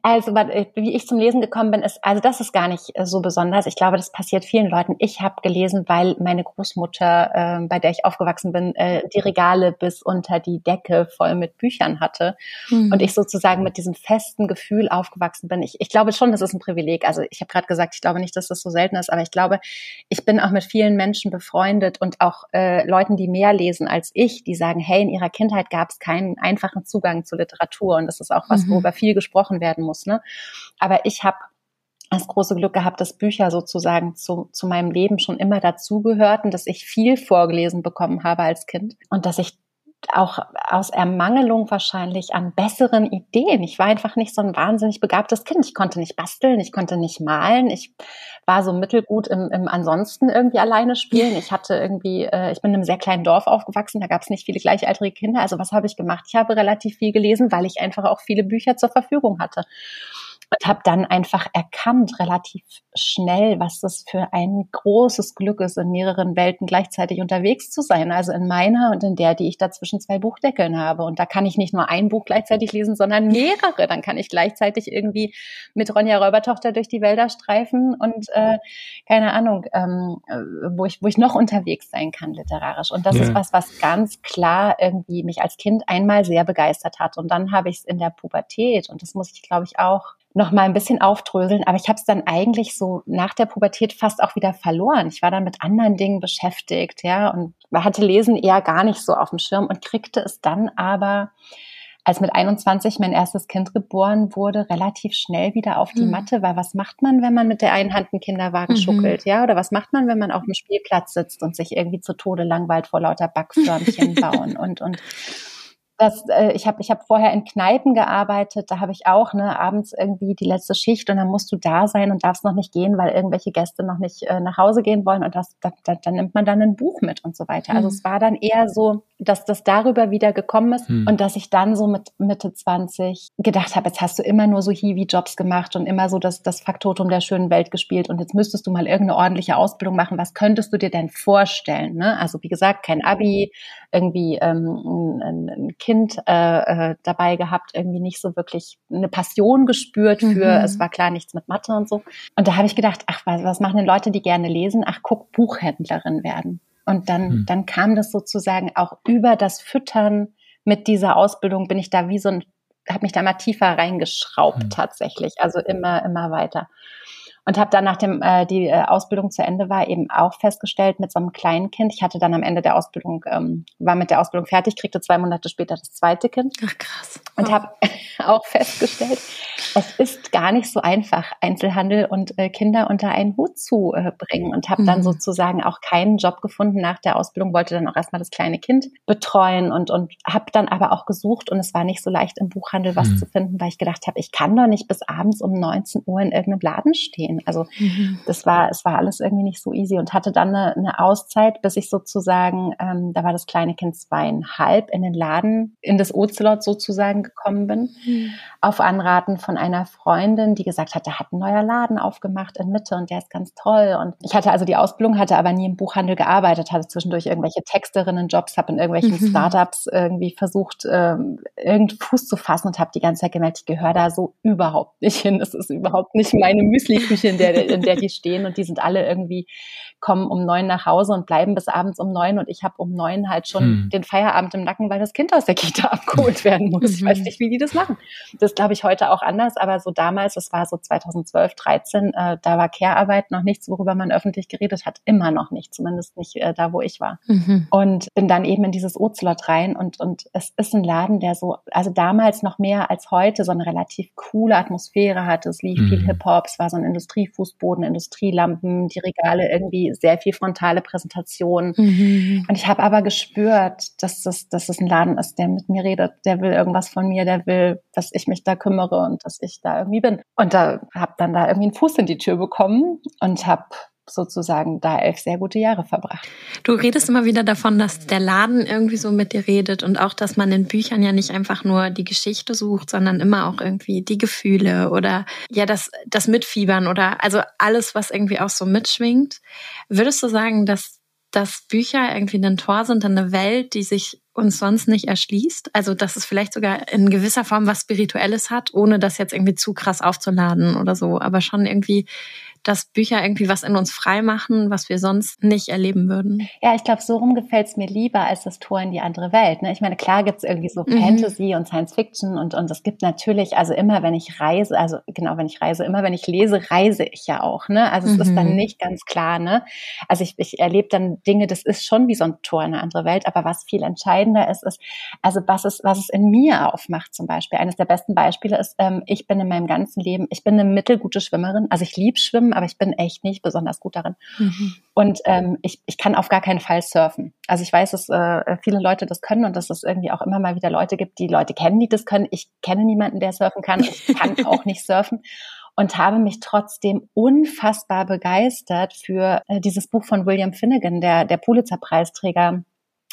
Speaker 1: Also, wie ich zum Lesen gekommen bin, ist, also das ist gar nicht äh, so besonders. Ich glaube, das passiert vielen Leuten. Ich habe gelesen, weil meine Großmutter, äh, bei der ich aufgewachsen bin, äh, die Regale bis unter die Decke voll mit Büchern hatte. Mhm. Und ich sozusagen mit diesem festen Gefühl aufgewachsen bin. Ich, ich glaube schon, das ist ein Privileg. Also ich habe gerade gesagt, ich glaube nicht, dass das so selten ist, aber ich glaube, ich bin auch mit vielen Menschen befreundet und auch äh, Leuten, die mehr lesen als ich, die sagen, hey, in ihrer Kindheit gab es keinen einfachen Zugang zu Literatur. Und das ist auch was, mhm. worüber viel gesprochen werden muss. Ne? Aber ich habe das große Glück gehabt, dass Bücher sozusagen zu, zu meinem Leben schon immer dazugehörten, dass ich viel vorgelesen bekommen habe als Kind und dass ich auch aus Ermangelung wahrscheinlich an besseren Ideen. Ich war einfach nicht so ein wahnsinnig begabtes Kind. Ich konnte nicht basteln, ich konnte nicht malen. Ich war so mittelgut im, im ansonsten irgendwie alleine spielen. Ich hatte irgendwie, äh, ich bin in einem sehr kleinen Dorf aufgewachsen, da gab es nicht viele gleichaltrige Kinder. Also was habe ich gemacht? Ich habe relativ viel gelesen, weil ich einfach auch viele Bücher zur Verfügung hatte und habe dann einfach erkannt, relativ schnell, was das für ein großes Glück ist, in mehreren Welten gleichzeitig unterwegs zu sein. Also in meiner und in der, die ich dazwischen zwei Buchdeckeln habe. Und da kann ich nicht nur ein Buch gleichzeitig lesen, sondern mehrere. Dann kann ich gleichzeitig irgendwie mit Ronja Räubertochter durch die Wälder streifen und äh, keine Ahnung, ähm, äh, wo ich wo ich noch unterwegs sein kann literarisch. Und das ja. ist was, was ganz klar irgendwie mich als Kind einmal sehr begeistert hat. Und dann habe ich es in der Pubertät und das muss ich, glaube ich, auch noch mal ein bisschen aufdröseln, aber ich habe es dann eigentlich so nach der Pubertät fast auch wieder verloren. Ich war dann mit anderen Dingen beschäftigt, ja, und hatte Lesen eher gar nicht so auf dem Schirm und kriegte es dann aber, als mit 21 mein erstes Kind geboren wurde, relativ schnell wieder auf die mhm. Matte, weil was macht man, wenn man mit der einen Hand einen Kinderwagen mhm. schuckelt, ja, oder was macht man, wenn man auf dem Spielplatz sitzt und sich irgendwie zu Tode langweilt vor lauter Backförmchen bauen und und das, äh, ich habe ich hab vorher in Kneipen gearbeitet, da habe ich auch ne, abends irgendwie die letzte Schicht und dann musst du da sein und darfst noch nicht gehen, weil irgendwelche Gäste noch nicht äh, nach Hause gehen wollen und das, da, da, dann nimmt man dann ein Buch mit und so weiter. Also mhm. es war dann eher so, dass das darüber wieder gekommen ist mhm. und dass ich dann so mit Mitte 20 gedacht habe, jetzt hast du immer nur so Hiwi-Jobs gemacht und immer so das, das Faktotum der schönen Welt gespielt und jetzt müsstest du mal irgendeine ordentliche Ausbildung machen. Was könntest du dir denn vorstellen? Ne? Also wie gesagt, kein Abi, irgendwie ähm, ein, ein Kind äh, äh, dabei gehabt, irgendwie nicht so wirklich eine Passion gespürt für, mhm. es war klar nichts mit Mathe und so. Und da habe ich gedacht, ach, was, was machen denn Leute, die gerne lesen? Ach, guck, Buchhändlerin werden. Und dann, mhm. dann kam das sozusagen auch über das Füttern mit dieser Ausbildung bin ich da wie so ein, habe mich da mal tiefer reingeschraubt mhm. tatsächlich, also immer, immer weiter. Und habe dann, nachdem äh, die äh, Ausbildung zu Ende war, eben auch festgestellt mit so einem kleinen Kind. Ich hatte dann am Ende der Ausbildung, ähm, war mit der Ausbildung fertig, kriegte zwei Monate später das zweite Kind.
Speaker 3: Ach krass.
Speaker 1: Und habe auch festgestellt, es ist gar nicht so einfach, Einzelhandel und äh, Kinder unter einen Hut zu äh, bringen. Und habe dann mhm. sozusagen auch keinen Job gefunden nach der Ausbildung, wollte dann auch erstmal das kleine Kind betreuen und, und habe dann aber auch gesucht und es war nicht so leicht im Buchhandel was mhm. zu finden, weil ich gedacht habe, ich kann doch nicht bis abends um 19 Uhr in irgendeinem Laden stehen. Also mhm. das war, es war alles irgendwie nicht so easy und hatte dann eine, eine Auszeit, bis ich sozusagen, ähm, da war das kleine Kind zweieinhalb, in den Laden, in das Ocelot sozusagen gekommen bin, mhm. auf Anraten von einer Freundin, die gesagt hat, da hat ein neuer Laden aufgemacht in Mitte und der ist ganz toll. Und ich hatte also die Ausbildung, hatte aber nie im Buchhandel gearbeitet, hatte zwischendurch irgendwelche Texterinnen-Jobs, habe in irgendwelchen mhm. Startups irgendwie versucht, ähm, irgendeinen Fuß zu fassen und habe die ganze Zeit gemerkt, ich gehöre da so überhaupt nicht hin. Das ist überhaupt nicht meine Müsli-Küche, in der, in der die stehen und die sind alle irgendwie, kommen um neun nach Hause und bleiben bis abends um neun und ich habe um neun halt schon hm. den Feierabend im Nacken, weil das Kind aus der Kita abgeholt werden muss. Ich weiß mhm. nicht, wie die das machen. Das glaube ich heute auch anders, aber so damals, das war so 2012, 13, äh, da war Care-Arbeit noch nichts, worüber man öffentlich geredet hat, immer noch nicht, zumindest nicht äh, da, wo ich war. Mhm. Und bin dann eben in dieses Ocelot rein und, und es ist ein Laden, der so, also damals noch mehr als heute, so eine relativ coole Atmosphäre hatte. Es lief mhm. viel Hip-Hop, es war so ein Industriefußboden, Industrielampen, die Regale irgendwie sehr viel frontale Präsentation. Mhm. Und ich habe aber gespürt, dass das, dass das ein Laden ist, der mit mir redet, der will irgendwas von mir, der will, dass ich mich da kümmere und dass ich da irgendwie bin. Und da habe dann da irgendwie einen Fuß in die Tür bekommen und habe sozusagen da elf sehr gute Jahre verbracht.
Speaker 3: Du redest immer wieder davon, dass der Laden irgendwie so mit dir redet und auch, dass man in Büchern ja nicht einfach nur die Geschichte sucht, sondern immer auch irgendwie die Gefühle oder ja das, das Mitfiebern oder also alles, was irgendwie auch so mitschwingt. Würdest du sagen, dass dass Bücher irgendwie ein Tor sind in eine Welt, die sich uns sonst nicht erschließt. Also, dass es vielleicht sogar in gewisser Form was Spirituelles hat, ohne das jetzt irgendwie zu krass aufzuladen oder so, aber schon irgendwie dass Bücher irgendwie was in uns frei machen, was wir sonst nicht erleben würden.
Speaker 1: Ja, ich glaube, so rum gefällt es mir lieber als das Tor in die andere Welt. Ne? Ich meine, klar gibt es irgendwie so mhm. Fantasy und Science Fiction und, und es gibt natürlich, also immer wenn ich reise, also genau, wenn ich reise, immer wenn ich lese, reise ich ja auch. Ne? Also es mhm. ist dann mhm. nicht ganz klar. Ne? Also ich, ich erlebe dann Dinge, das ist schon wie so ein Tor in eine andere Welt, aber was viel entscheidender ist, ist, also was es, was es in mir aufmacht zum Beispiel. Eines der besten Beispiele ist, ähm, ich bin in meinem ganzen Leben, ich bin eine mittelgute Schwimmerin, also ich liebe Schwimmen, aber ich bin echt nicht besonders gut darin. Mhm. Und ähm, ich, ich kann auf gar keinen Fall surfen. Also ich weiß, dass äh, viele Leute das können und dass es irgendwie auch immer mal wieder Leute gibt, die Leute kennen, die das können. Ich kenne niemanden, der surfen kann. Ich kann auch nicht surfen und habe mich trotzdem unfassbar begeistert für äh, dieses Buch von William Finnegan, der, der Pulitzer-Preisträger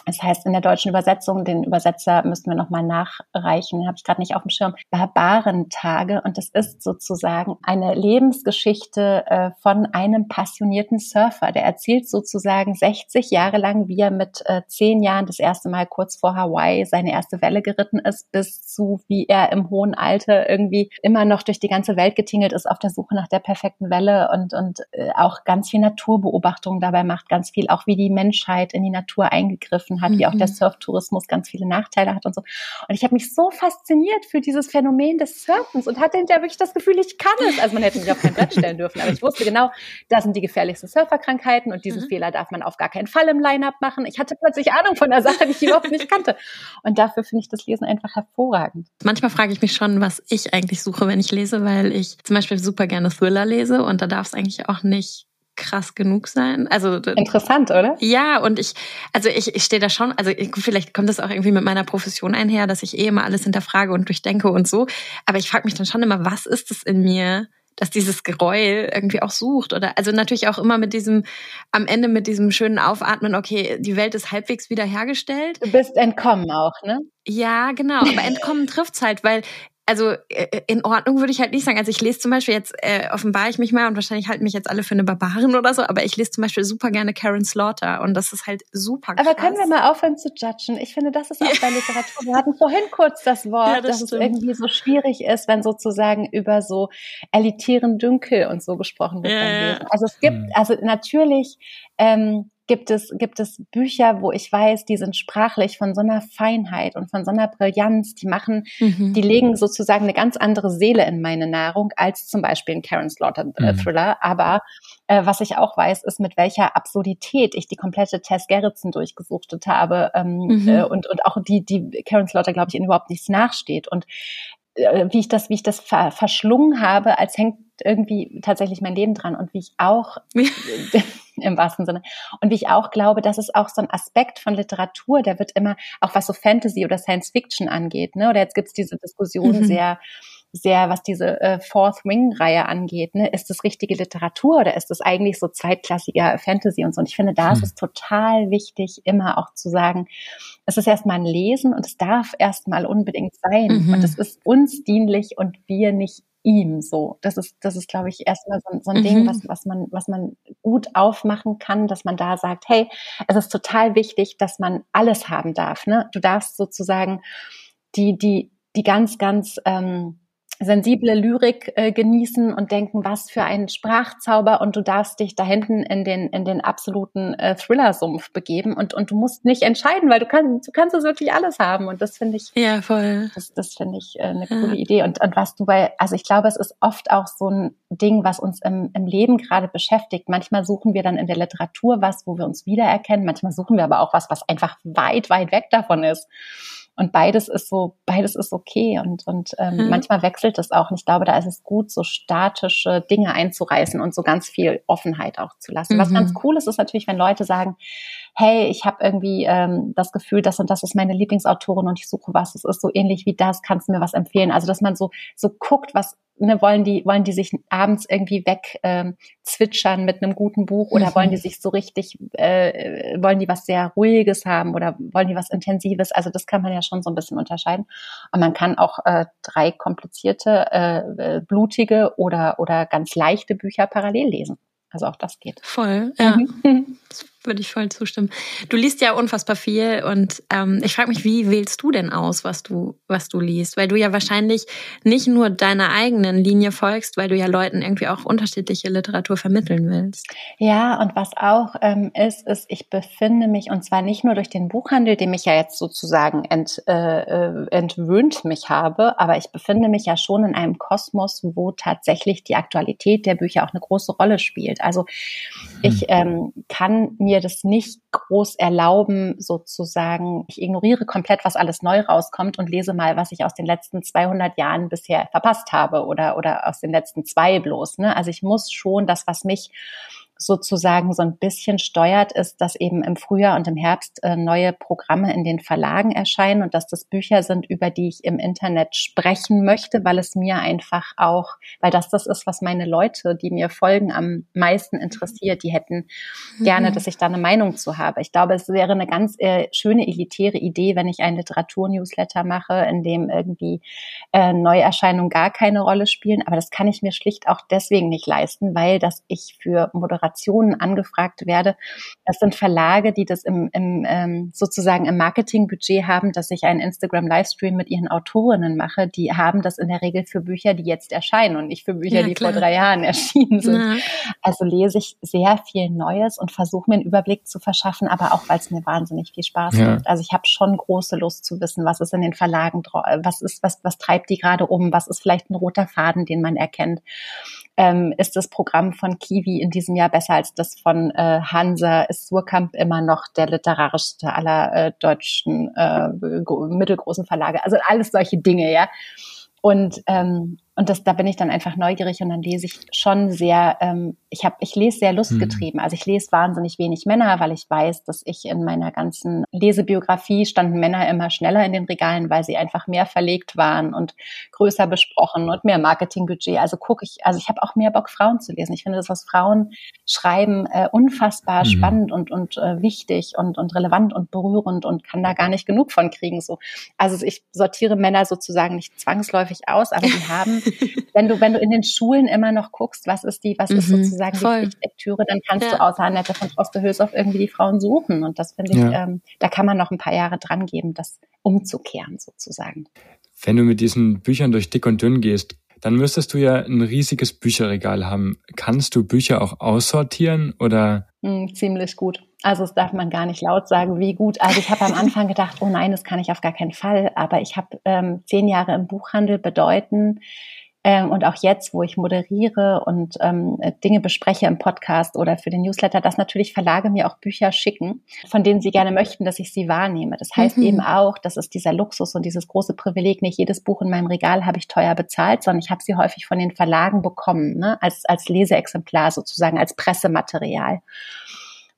Speaker 1: das heißt in der deutschen Übersetzung, den Übersetzer müssten wir nochmal nachreichen, habe ich gerade nicht auf dem Schirm, Barbarentage. Und das ist sozusagen eine Lebensgeschichte äh, von einem passionierten Surfer. Der erzählt sozusagen 60 Jahre lang, wie er mit äh, zehn Jahren das erste Mal kurz vor Hawaii seine erste Welle geritten ist, bis zu wie er im hohen Alter irgendwie immer noch durch die ganze Welt getingelt ist auf der Suche nach der perfekten Welle und, und äh, auch ganz viel Naturbeobachtung dabei macht, ganz viel auch wie die Menschheit in die Natur eingegriffen gegriffen hat, mhm. wie auch der mhm. Surftourismus ganz viele Nachteile hat und so. Und ich habe mich so fasziniert für dieses Phänomen des Surfens und hatte hinterher wirklich das Gefühl, ich kann es. Also man hätte mich auf kein Brett stellen dürfen, aber ich wusste genau, das sind die gefährlichsten Surferkrankheiten und diesen mhm. Fehler darf man auf gar keinen Fall im Line-Up machen. Ich hatte plötzlich Ahnung von der Sache, die ich überhaupt nicht kannte. Und dafür finde ich das Lesen einfach hervorragend.
Speaker 3: Manchmal frage ich mich schon, was ich eigentlich suche, wenn ich lese, weil ich zum Beispiel super gerne Thriller lese und da darf es eigentlich auch nicht krass genug sein. Also
Speaker 1: interessant, oder?
Speaker 3: Ja, und ich, also ich, ich stehe da schon, also vielleicht kommt das auch irgendwie mit meiner Profession einher, dass ich eh immer alles hinterfrage und durchdenke und so. Aber ich frage mich dann schon immer, was ist es in mir, dass dieses Geräusch irgendwie auch sucht oder also natürlich auch immer mit diesem am Ende mit diesem schönen Aufatmen, okay, die Welt ist halbwegs wiederhergestellt.
Speaker 1: Du bist entkommen auch, ne?
Speaker 3: Ja, genau, aber entkommen trifft's halt, weil also äh, in Ordnung würde ich halt nicht sagen. Also ich lese zum Beispiel jetzt, äh, offenbare ich mich mal und wahrscheinlich halten mich jetzt alle für eine Barbarin oder so, aber ich lese zum Beispiel super gerne Karen Slaughter und das ist halt super krass.
Speaker 1: Aber können wir mal aufhören zu judgen? Ich finde, das ist auch bei Literatur. Wir hatten vorhin kurz das Wort, ja, das dass stimmt. es irgendwie so schwierig ist, wenn sozusagen über so elitären Dünkel und so gesprochen wird. Ja, Also es gibt, hm. also natürlich ähm, gibt es, gibt es Bücher, wo ich weiß, die sind sprachlich von so einer Feinheit und von so einer Brillanz, die machen, mhm. die legen sozusagen eine ganz andere Seele in meine Nahrung als zum Beispiel ein Karen Slaughter äh, mhm. Thriller. Aber äh, was ich auch weiß, ist, mit welcher Absurdität ich die komplette Tess Gerritsen durchgesuchtet habe ähm, mhm. äh, und, und auch die, die Karen Slaughter, glaube ich, in überhaupt nichts nachsteht. Und äh, wie ich das, wie ich das ver verschlungen habe, als hängt irgendwie tatsächlich mein Leben dran und wie ich auch im wahrsten Sinne und wie ich auch glaube, dass es auch so ein Aspekt von Literatur, der wird immer auch was so Fantasy oder Science Fiction angeht, ne? Oder jetzt gibt's diese Diskussion mhm. sehr sehr, was diese äh, Fourth Wing-Reihe angeht. Ne? Ist das richtige Literatur oder ist das eigentlich so zweitklassiger Fantasy und so? Und ich finde, da ist hm. es total wichtig, immer auch zu sagen, es ist erstmal ein Lesen und es darf erstmal unbedingt sein. Mhm. Und es ist uns dienlich und wir nicht ihm so. Das ist, das ist, glaube ich, erstmal so, so ein mhm. Ding, was, was man, was man gut aufmachen kann, dass man da sagt, hey, es ist total wichtig, dass man alles haben darf. Ne? Du darfst sozusagen die, die, die ganz, ganz ähm, sensible Lyrik äh, genießen und denken, was für ein Sprachzauber und du darfst dich da hinten in den in den absoluten äh, Thriller-Sumpf begeben und und du musst nicht entscheiden, weil du kannst du kannst es wirklich alles haben und das finde ich
Speaker 3: ja voll
Speaker 1: das das finde ich äh, eine coole ja. Idee und und was du bei also ich glaube es ist oft auch so ein Ding, was uns im im Leben gerade beschäftigt. Manchmal suchen wir dann in der Literatur was, wo wir uns wiedererkennen. Manchmal suchen wir aber auch was, was einfach weit weit weg davon ist. Und beides ist so, beides ist okay und, und ähm, mhm. manchmal wechselt es auch. Und ich glaube, da ist es gut, so statische Dinge einzureißen und so ganz viel Offenheit auch zu lassen. Mhm. Was ganz cool ist, ist natürlich, wenn Leute sagen, hey, ich habe irgendwie ähm, das Gefühl, das und das ist meine Lieblingsautorin und ich suche was, es ist so ähnlich wie das, kannst du mir was empfehlen? Also, dass man so, so guckt, was ne, wollen die, wollen die sich abends irgendwie weg ähm, zwitschern mit einem guten Buch oder mhm. wollen die sich so richtig, äh, wollen die was sehr Ruhiges haben oder wollen die was Intensives? Also das kann man ja schon so ein bisschen unterscheiden. Und man kann auch äh, drei komplizierte, äh, äh blutige oder, oder ganz leichte Bücher parallel lesen. Also auch das geht.
Speaker 3: Voll, ja. Mhm. Würde ich voll zustimmen. Du liest ja unfassbar viel und ähm, ich frage mich, wie wählst du denn aus, was du, was du liest? Weil du ja wahrscheinlich nicht nur deiner eigenen Linie folgst, weil du ja Leuten irgendwie auch unterschiedliche Literatur vermitteln willst.
Speaker 1: Ja, und was auch ähm, ist, ist, ich befinde mich, und zwar nicht nur durch den Buchhandel, dem ich ja jetzt sozusagen ent, äh, äh entwöhnt mich habe, aber ich befinde mich ja schon in einem Kosmos, wo tatsächlich die Aktualität der Bücher auch eine große Rolle spielt. Also ich hm. ähm, kann mir mir das nicht groß erlauben, sozusagen. Ich ignoriere komplett, was alles neu rauskommt und lese mal, was ich aus den letzten 200 Jahren bisher verpasst habe oder, oder aus den letzten zwei bloß. Ne? Also ich muss schon das, was mich sozusagen so ein bisschen steuert, ist, dass eben im Frühjahr und im Herbst äh, neue Programme in den Verlagen erscheinen und dass das Bücher sind, über die ich im Internet sprechen möchte, weil es mir einfach auch, weil das das ist, was meine Leute, die mir folgen, am meisten interessiert. Die hätten mhm. gerne, dass ich da eine Meinung zu habe. Ich glaube, es wäre eine ganz äh, schöne elitäre Idee, wenn ich ein Literatur-Newsletter mache, in dem irgendwie äh, Neuerscheinungen gar keine Rolle spielen. Aber das kann ich mir schlicht auch deswegen nicht leisten, weil das ich für Moderation Kooperationen angefragt werde. Das sind Verlage, die das im, im ähm, sozusagen im Marketingbudget haben, dass ich einen Instagram-Livestream mit ihren Autorinnen mache. Die haben das in der Regel für Bücher, die jetzt erscheinen und nicht für Bücher, ja, die vor drei Jahren erschienen sind. Ja. Also lese ich sehr viel Neues und versuche mir einen Überblick zu verschaffen, aber auch, weil es mir wahnsinnig viel Spaß ja. macht. Also ich habe schon große Lust zu wissen, was ist in den Verlagen, was ist, was, was treibt die gerade um, was ist vielleicht ein roter Faden, den man erkennt ähm, ist das Programm von Kiwi in diesem Jahr besser als das von äh, Hansa? Ist Surkamp immer noch der literarischste aller äh, deutschen äh, mittelgroßen Verlage? Also alles solche Dinge, ja. Und ähm, und das, da bin ich dann einfach neugierig und dann lese ich schon sehr, ähm, ich habe, ich lese sehr lustgetrieben. Mhm. Also ich lese wahnsinnig wenig Männer, weil ich weiß, dass ich in meiner ganzen Lesebiografie standen Männer immer schneller in den Regalen, weil sie einfach mehr verlegt waren und größer besprochen und mehr Marketingbudget. Also gucke ich, also ich habe auch mehr Bock, Frauen zu lesen. Ich finde das, was Frauen schreiben, äh, unfassbar mhm. spannend und, und äh, wichtig und, und relevant und berührend und kann da gar nicht genug von kriegen. So. Also ich sortiere Männer sozusagen nicht zwangsläufig aus, aber die haben wenn du, wenn du in den Schulen immer noch guckst, was ist die, was mhm, ist sozusagen voll. die Lektüre, dann kannst ja. du außer Annette von Osterhöshoff irgendwie die Frauen suchen. Und das finde ich, ja. ähm, da kann man noch ein paar Jahre dran geben, das umzukehren sozusagen.
Speaker 4: Wenn du mit diesen Büchern durch dick und dünn gehst, dann müsstest du ja ein riesiges Bücherregal haben. Kannst du Bücher auch aussortieren oder?
Speaker 1: Mm, ziemlich gut. Also es darf man gar nicht laut sagen, wie gut. Also ich habe am Anfang gedacht, oh nein, das kann ich auf gar keinen Fall. Aber ich habe ähm, zehn Jahre im Buchhandel bedeuten, ähm, und auch jetzt, wo ich moderiere und ähm, Dinge bespreche im Podcast oder für den Newsletter, dass natürlich Verlage mir auch Bücher schicken, von denen sie gerne möchten, dass ich sie wahrnehme. Das heißt mhm. eben auch, das ist dieser Luxus und dieses große Privileg. Nicht jedes Buch in meinem Regal habe ich teuer bezahlt, sondern ich habe sie häufig von den Verlagen bekommen, ne? als, als Leseexemplar sozusagen, als Pressematerial.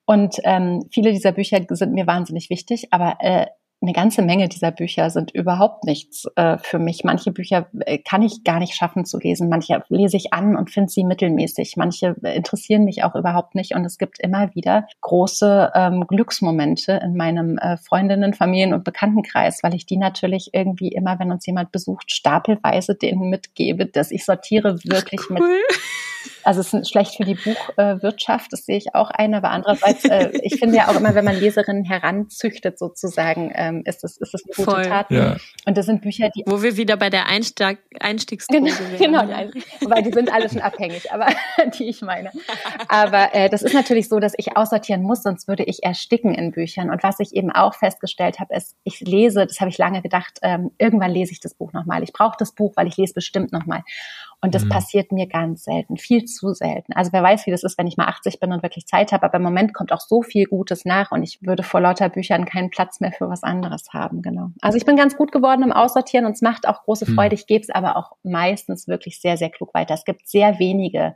Speaker 1: Und ähm, viele dieser Bücher sind mir wahnsinnig wichtig, aber äh, eine ganze Menge dieser Bücher sind überhaupt nichts äh, für mich. Manche Bücher äh, kann ich gar nicht schaffen zu lesen. Manche lese ich an und finde sie mittelmäßig. Manche äh, interessieren mich auch überhaupt nicht. Und es gibt immer wieder große ähm, Glücksmomente in meinem äh, Freundinnen, Familien und Bekanntenkreis, weil ich die natürlich irgendwie immer, wenn uns jemand besucht, stapelweise denen mitgebe, dass ich sortiere wirklich cool. mit also es ist schlecht für die Buchwirtschaft, das sehe ich auch ein, aber andererseits, äh, ich finde ja auch immer, wenn man Leserinnen heranzüchtet sozusagen, ähm, ist es ist es eine gute Voll. Tat. Ja. Und das sind Bücher, die...
Speaker 3: Wo wir wieder bei der Einstieg, Einstiegsdroge
Speaker 1: genau, Genau, weil die sind alle schon abhängig, aber die ich meine. Aber äh, das ist natürlich so, dass ich aussortieren muss, sonst würde ich ersticken in Büchern. Und was ich eben auch festgestellt habe, ist, ich lese, das habe ich lange gedacht, ähm, irgendwann lese ich das Buch nochmal. Ich brauche das Buch, weil ich lese bestimmt nochmal. Und das mhm. passiert mir ganz selten, viel zu selten. Also wer weiß, wie das ist, wenn ich mal 80 bin und wirklich Zeit habe. Aber im Moment kommt auch so viel Gutes nach und ich würde vor lauter Büchern keinen Platz mehr für was anderes haben. Genau. Also ich bin ganz gut geworden im Aussortieren und es macht auch große mhm. Freude. Ich gebe es aber auch meistens wirklich sehr, sehr klug weiter. Es gibt sehr wenige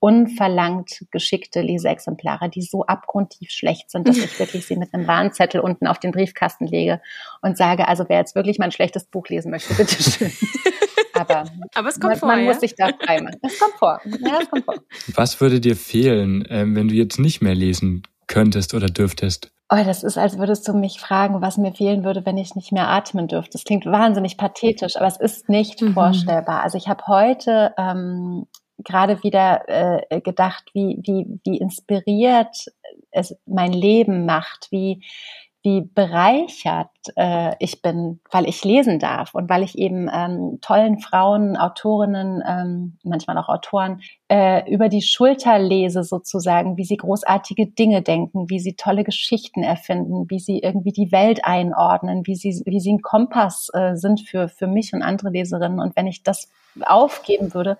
Speaker 1: unverlangt geschickte Leseexemplare, die so abgrundtief schlecht sind, dass ich wirklich sie mit einem Warnzettel unten auf den Briefkasten lege und sage, also wer jetzt wirklich mein schlechtes Buch lesen möchte, bitteschön. Aber,
Speaker 3: Aber es kommt
Speaker 1: man,
Speaker 3: vor.
Speaker 1: Man
Speaker 3: ja?
Speaker 1: muss sich da frei Es kommt vor. Ja, es kommt vor.
Speaker 4: Was würde dir fehlen, ähm, wenn du jetzt nicht mehr lesen könntest oder dürftest?
Speaker 1: Oh, das ist, als würdest du mich fragen, was mir fehlen würde, wenn ich nicht mehr atmen dürfte. Das klingt wahnsinnig pathetisch, aber es ist nicht mhm. vorstellbar. Also ich habe heute ähm, gerade wieder äh, gedacht, wie, wie, wie inspiriert es mein Leben macht, wie, wie bereichert äh, ich bin, weil ich lesen darf und weil ich eben ähm, tollen Frauen, Autorinnen, ähm, manchmal auch Autoren äh, über die Schulter lese sozusagen, wie sie großartige Dinge denken, wie sie tolle Geschichten erfinden, wie sie irgendwie die Welt einordnen, wie sie wie sie ein Kompass äh, sind für für mich und andere Leserinnen. Und wenn ich das aufgeben würde,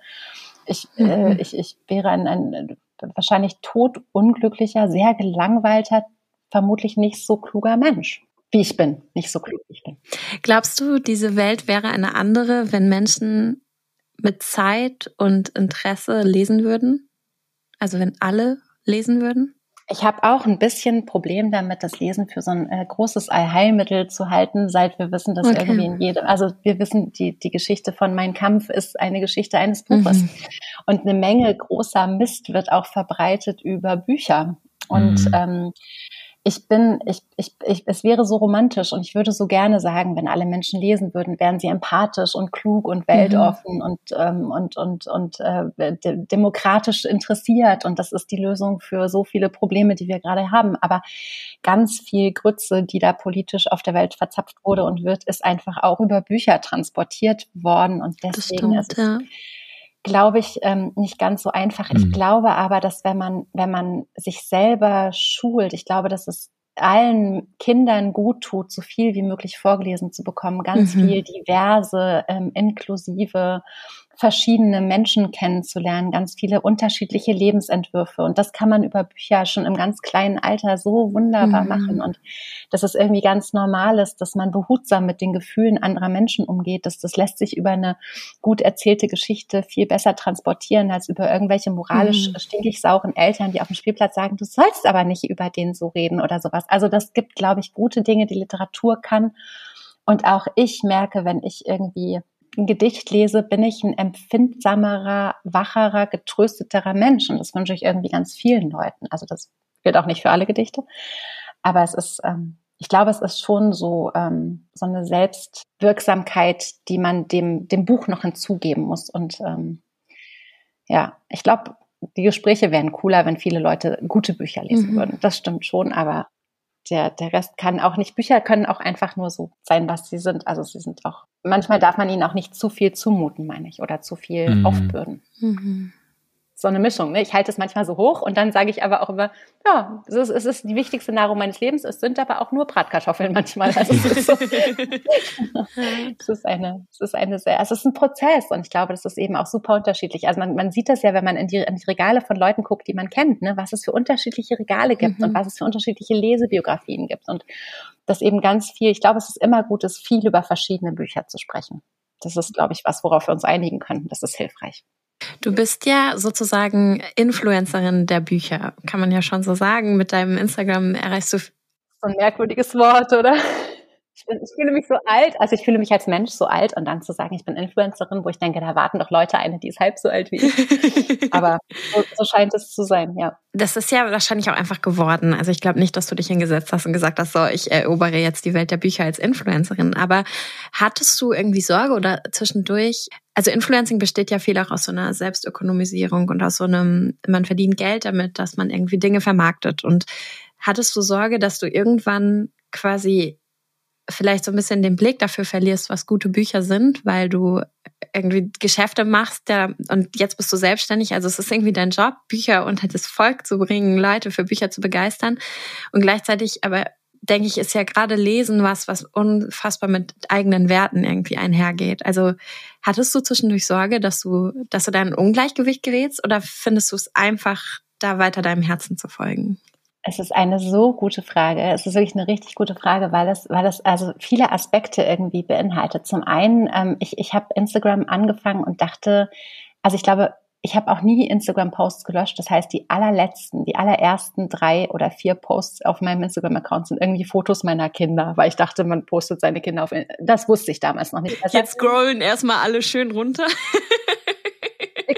Speaker 1: ich äh, mhm. äh, ich, ich wäre ein, ein wahrscheinlich totunglücklicher, sehr gelangweilter, vermutlich nicht so kluger Mensch, wie ich bin, nicht so klug wie ich bin.
Speaker 3: Glaubst du, diese Welt wäre eine andere, wenn Menschen mit Zeit und Interesse lesen würden? Also wenn alle lesen würden?
Speaker 1: Ich habe auch ein bisschen Problem damit, das Lesen für so ein äh, großes Allheilmittel zu halten, seit wir wissen, dass okay. irgendwie in jedem, also wir wissen, die, die Geschichte von Mein Kampf ist eine Geschichte eines Buches. Mhm. Und eine Menge großer Mist wird auch verbreitet über Bücher. Und mhm. ähm, ich bin, ich, ich, ich, es wäre so romantisch und ich würde so gerne sagen, wenn alle Menschen lesen würden, wären sie empathisch und klug und weltoffen mhm. und, ähm, und, und, und äh, de demokratisch interessiert. Und das ist die Lösung für so viele Probleme, die wir gerade haben. Aber ganz viel Grütze, die da politisch auf der Welt verzapft wurde und wird, ist einfach auch über Bücher transportiert worden. Und deswegen stimmt, ist es, ja glaube ich, ähm, nicht ganz so einfach. Mhm. Ich glaube aber, dass wenn man, wenn man sich selber schult, ich glaube, dass es allen Kindern gut tut, so viel wie möglich vorgelesen zu bekommen, ganz mhm. viel diverse, ähm, inklusive verschiedene Menschen kennenzulernen, ganz viele unterschiedliche Lebensentwürfe. Und das kann man über Bücher schon im ganz kleinen Alter so wunderbar mhm. machen. Und dass es irgendwie ganz normal ist, dass man behutsam mit den Gefühlen anderer Menschen umgeht. Dass das lässt sich über eine gut erzählte Geschichte viel besser transportieren als über irgendwelche moralisch mhm. stinkig sauren Eltern, die auf dem Spielplatz sagen, du sollst aber nicht über den so reden oder sowas. Also das gibt, glaube ich, gute Dinge, die Literatur kann. Und auch ich merke, wenn ich irgendwie ein Gedicht lese, bin ich ein empfindsamerer, wacherer, getrösteterer Mensch. Und das wünsche ich irgendwie ganz vielen Leuten. Also das gilt auch nicht für alle Gedichte. Aber es ist, ähm, ich glaube, es ist schon so, ähm, so eine Selbstwirksamkeit, die man dem, dem Buch noch hinzugeben muss. Und ähm, ja, ich glaube, die Gespräche wären cooler, wenn viele Leute gute Bücher lesen mhm. würden. Das stimmt schon, aber der, der Rest kann auch nicht. Bücher können auch einfach nur so sein, was sie sind. Also sie sind auch, manchmal darf man ihnen auch nicht zu viel zumuten, meine ich, oder zu viel mhm. aufbürden. Mhm. So eine Mischung. Ne? Ich halte es manchmal so hoch und dann sage ich aber auch immer, ja, es ist, es ist die wichtigste Nahrung meines Lebens. Es sind aber auch nur Bratkartoffeln manchmal. Also es ist, so, es ist eine, es ist eine sehr, es ist ein Prozess und ich glaube, das ist eben auch super unterschiedlich. Also man, man sieht das ja, wenn man in die, in die Regale von Leuten guckt, die man kennt, ne? was es für unterschiedliche Regale gibt mhm. und was es für unterschiedliche Lesebiografien gibt und das eben ganz viel. Ich glaube, es ist immer gut, ist viel über verschiedene Bücher zu sprechen. Das ist, glaube ich, was, worauf wir uns einigen können. Das ist hilfreich.
Speaker 3: Du bist ja sozusagen Influencerin der Bücher, kann man ja schon so sagen. Mit deinem Instagram erreichst du. So
Speaker 1: ein merkwürdiges Wort, oder? Ich, bin, ich, fühle mich so alt, also ich fühle mich als Mensch so alt und dann zu sagen, ich bin Influencerin, wo ich denke, da warten doch Leute eine, die ist halb so alt wie ich. Aber so, so scheint es zu sein, ja.
Speaker 3: Das ist ja wahrscheinlich auch einfach geworden. Also ich glaube nicht, dass du dich hingesetzt hast und gesagt hast, so, ich erobere jetzt die Welt der Bücher als Influencerin. Aber hattest du irgendwie Sorge oder zwischendurch, also Influencing besteht ja viel auch aus so einer Selbstökonomisierung und aus so einem, man verdient Geld damit, dass man irgendwie Dinge vermarktet. Und hattest du Sorge, dass du irgendwann quasi vielleicht so ein bisschen den Blick dafür verlierst, was gute Bücher sind, weil du irgendwie Geschäfte machst ja, und jetzt bist du selbstständig. Also es ist irgendwie dein Job, Bücher unter das Volk zu bringen, Leute für Bücher zu begeistern. Und gleichzeitig aber denke ich, ist ja gerade Lesen was, was unfassbar mit eigenen Werten irgendwie einhergeht. Also hattest du zwischendurch Sorge, dass du, dass du da in Ungleichgewicht gerätst oder findest du es einfach, da weiter deinem Herzen zu folgen?
Speaker 1: Es ist eine so gute Frage. Es ist wirklich eine richtig gute Frage, weil es, weil es also viele Aspekte irgendwie beinhaltet. Zum einen, ähm, ich, ich habe Instagram angefangen und dachte, also ich glaube, ich habe auch nie Instagram-Posts gelöscht. Das heißt, die allerletzten, die allerersten drei oder vier Posts auf meinem Instagram-Account sind irgendwie Fotos meiner Kinder, weil ich dachte, man postet seine Kinder auf. Das wusste ich damals noch nicht.
Speaker 3: Das Jetzt scrollen erstmal alle schön runter.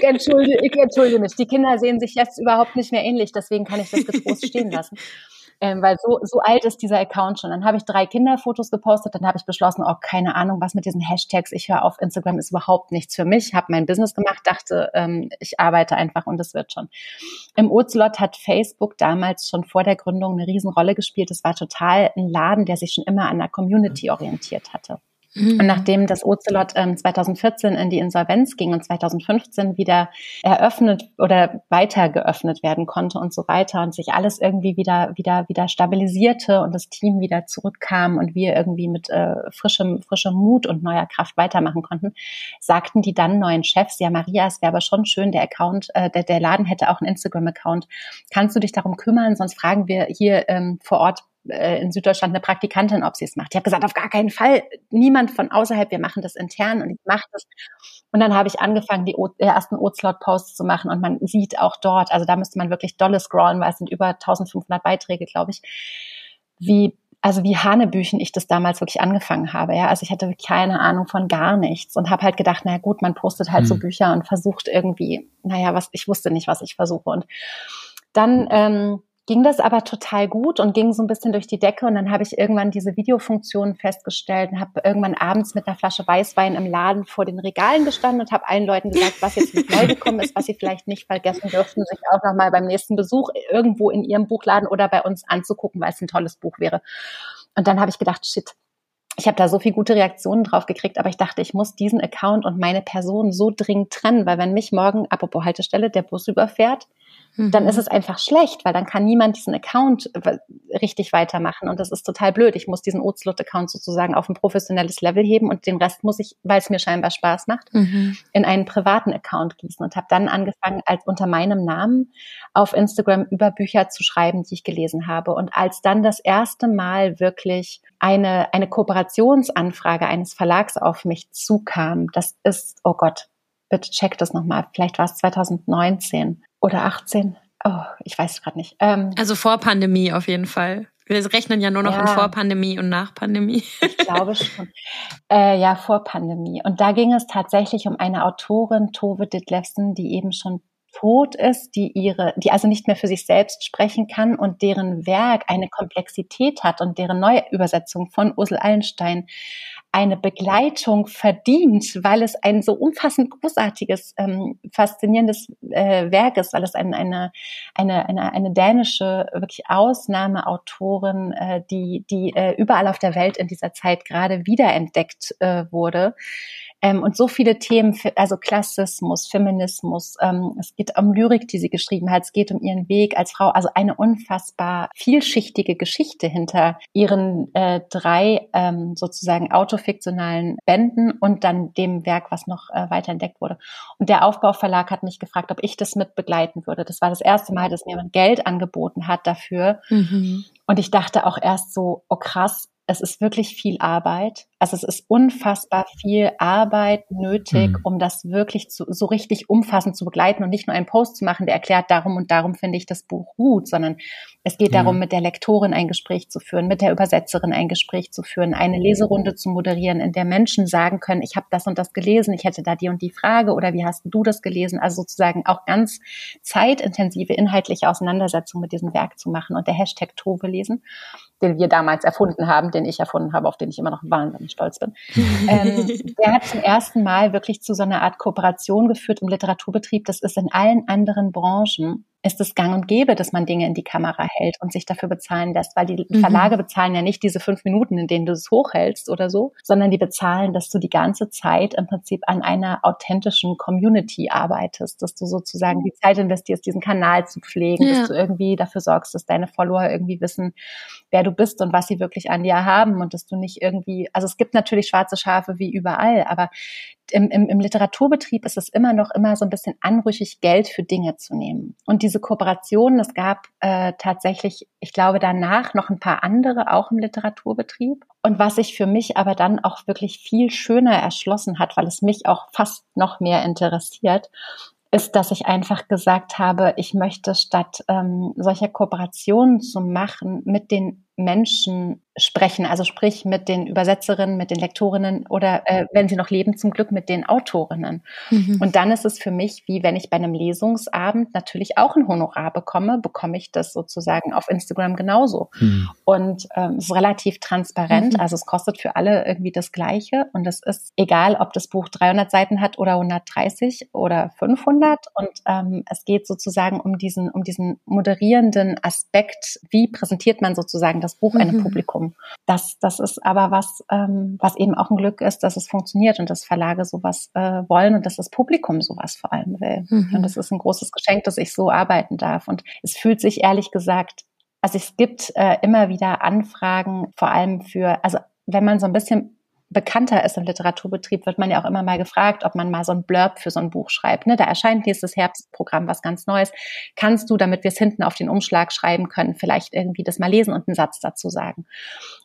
Speaker 1: ich entschuldige, ich entschuldige mich. Die Kinder sehen sich jetzt überhaupt nicht mehr ähnlich, deswegen kann ich das getrost stehen lassen. Ähm, weil so, so alt ist dieser Account schon. Dann habe ich drei Kinderfotos gepostet, dann habe ich beschlossen, oh, keine Ahnung, was mit diesen Hashtags. Ich höre auf, Instagram ist überhaupt nichts für mich, habe mein Business gemacht, dachte, ähm, ich arbeite einfach und es wird schon. Im Ocelot hat Facebook damals schon vor der Gründung eine Riesenrolle gespielt. Es war total ein Laden, der sich schon immer an der Community orientiert hatte. Mhm. Und nachdem das Ocelot ähm, 2014 in die Insolvenz ging und 2015 wieder eröffnet oder weiter geöffnet werden konnte und so weiter und sich alles irgendwie wieder, wieder, wieder stabilisierte und das Team wieder zurückkam und wir irgendwie mit äh, frischem, frischem Mut und neuer Kraft weitermachen konnten, sagten die dann neuen Chefs, ja Maria, es wäre aber schon schön, der Account, äh, der, der Laden hätte auch einen Instagram-Account. Kannst du dich darum kümmern? Sonst fragen wir hier ähm, vor Ort äh, in Süddeutschland eine Praktikantin, ob sie es macht. Ich habe gesagt, auf gar keinen Fall, niemand von außerhalb, wir machen das intern und ich mache das. Und dann habe ich angefangen, die, o die ersten O-Slot-Posts zu machen und man sieht auch dort, also da müsste man wirklich dolle scrollen, weil es sind über 1500 Beiträge, glaube ich, wie also wie Hanebüchen ich das damals wirklich angefangen habe. Ja, also ich hatte keine Ahnung von gar nichts und habe halt gedacht, na gut, man postet halt hm. so Bücher und versucht irgendwie, naja, was ich wusste nicht, was ich versuche und dann ähm, ging das aber total gut und ging so ein bisschen durch die Decke. Und dann habe ich irgendwann diese Videofunktion festgestellt und habe irgendwann abends mit einer Flasche Weißwein im Laden vor den Regalen gestanden und habe allen Leuten gesagt, was jetzt neu gekommen ist, was sie vielleicht nicht vergessen dürften, sich auch nochmal beim nächsten Besuch irgendwo in ihrem Buchladen oder bei uns anzugucken, weil es ein tolles Buch wäre. Und dann habe ich gedacht, shit, ich habe da so viel gute Reaktionen drauf gekriegt, aber ich dachte, ich muss diesen Account und meine Person so dringend trennen, weil wenn mich morgen, apropos Haltestelle, der Bus überfährt, dann ist mhm. es einfach schlecht, weil dann kann niemand diesen Account richtig weitermachen und das ist total blöd. Ich muss diesen Ozelot-Account sozusagen auf ein professionelles Level heben und den Rest muss ich, weil es mir scheinbar Spaß macht, mhm. in einen privaten Account gießen und habe dann angefangen, als unter meinem Namen auf Instagram über Bücher zu schreiben, die ich gelesen habe und als dann das erste Mal wirklich eine, eine Kooperationsanfrage eines Verlags auf mich zukam, das ist, oh Gott, bitte check das nochmal, vielleicht war es 2019 oder 18. Oh, ich weiß gerade nicht.
Speaker 3: Ähm, also vor Pandemie auf jeden Fall. Wir rechnen ja nur noch ja, in Vorpandemie und Nachpandemie.
Speaker 1: Ich glaube schon. Äh, ja, vor Pandemie. Und da ging es tatsächlich um eine Autorin, Tove Ditlevsen, die eben schon tot ist, die ihre, die also nicht mehr für sich selbst sprechen kann und deren Werk eine Komplexität hat und deren Neuübersetzung von Ursel Allenstein eine Begleitung verdient, weil es ein so umfassend großartiges, ähm, faszinierendes äh, Werk ist, weil es ein, eine, eine, eine, eine dänische wirklich Ausnahmeautorin, äh, die, die äh, überall auf der Welt in dieser Zeit gerade wiederentdeckt äh, wurde Ähm, und so viele Themen, also Klassismus, Feminismus, ähm, es geht um Lyrik, die sie geschrieben hat, es geht um ihren Weg als Frau, also eine unfassbar vielschichtige Geschichte hinter ihren äh, drei ähm, sozusagen autofiktionalen Bänden und dann dem Werk, was noch äh, weiter entdeckt wurde. Und der Aufbauverlag hat mich gefragt, ob ich das mit begleiten würde. Das war das erste Mal, dass mir jemand Geld angeboten hat dafür. Mhm. Und ich dachte auch erst so, oh krass, es ist wirklich viel Arbeit. Also es ist unfassbar viel Arbeit nötig, mhm. um das wirklich zu, so richtig umfassend zu begleiten und nicht nur einen Post zu machen, der erklärt, darum und darum finde ich das Buch gut, sondern es geht ja. darum, mit der Lektorin ein Gespräch zu führen, mit der Übersetzerin ein Gespräch zu führen, eine Leserunde zu moderieren, in der Menschen sagen können, ich habe das und das gelesen, ich hätte da die und die Frage oder wie hast du das gelesen? Also sozusagen auch ganz zeitintensive inhaltliche Auseinandersetzung mit diesem Werk zu machen und der Hashtag Tove lesen den wir damals erfunden haben, den ich erfunden habe, auf den ich immer noch wahnsinnig stolz bin. ähm, der hat zum ersten Mal wirklich zu so einer Art Kooperation geführt im Literaturbetrieb. Das ist in allen anderen Branchen ist es gang und gäbe, dass man Dinge in die Kamera hält und sich dafür bezahlen lässt, weil die mhm. Verlage bezahlen ja nicht diese fünf Minuten, in denen du es hochhältst oder so, sondern die bezahlen, dass du die ganze Zeit im Prinzip an einer authentischen Community arbeitest, dass du sozusagen die Zeit investierst, diesen Kanal zu pflegen, ja. dass du irgendwie dafür sorgst, dass deine Follower irgendwie wissen, wer du bist und was sie wirklich an dir haben und dass du nicht irgendwie, also es gibt natürlich schwarze Schafe wie überall, aber im, im, im Literaturbetrieb ist es immer noch immer so ein bisschen anrüchig, Geld für Dinge zu nehmen. Und diese Kooperationen, es gab äh, tatsächlich, ich glaube, danach noch ein paar andere auch im Literaturbetrieb. Und was sich für mich aber dann auch wirklich viel schöner erschlossen hat, weil es mich auch fast noch mehr interessiert, ist, dass ich einfach gesagt habe, ich möchte statt ähm, solcher Kooperationen zu machen mit den Menschen sprechen, also sprich mit den Übersetzerinnen, mit den Lektorinnen oder äh, wenn sie noch leben, zum Glück mit den Autorinnen. Mhm. Und dann ist es für mich, wie wenn ich bei einem Lesungsabend natürlich auch ein Honorar bekomme, bekomme ich das sozusagen auf Instagram genauso. Mhm. Und ähm, es ist relativ transparent, mhm. also es kostet für alle irgendwie das Gleiche und es ist egal, ob das Buch 300 Seiten hat oder 130 oder 500 und ähm, es geht sozusagen um diesen, um diesen moderierenden Aspekt, wie präsentiert man sozusagen das Buch einem mhm. Publikum. Das, das ist aber was, ähm, was eben auch ein Glück ist, dass es funktioniert und dass Verlage sowas äh, wollen und dass das Publikum sowas vor allem will. Mhm. Und das ist ein großes Geschenk, dass ich so arbeiten darf. Und es fühlt sich ehrlich gesagt, also es gibt äh, immer wieder Anfragen, vor allem für, also wenn man so ein bisschen bekannter ist im Literaturbetrieb, wird man ja auch immer mal gefragt, ob man mal so ein Blurb für so ein Buch schreibt. Ne? Da erscheint nächstes Herbstprogramm was ganz Neues. Kannst du, damit wir es hinten auf den Umschlag schreiben können, vielleicht irgendwie das mal lesen und einen Satz dazu sagen?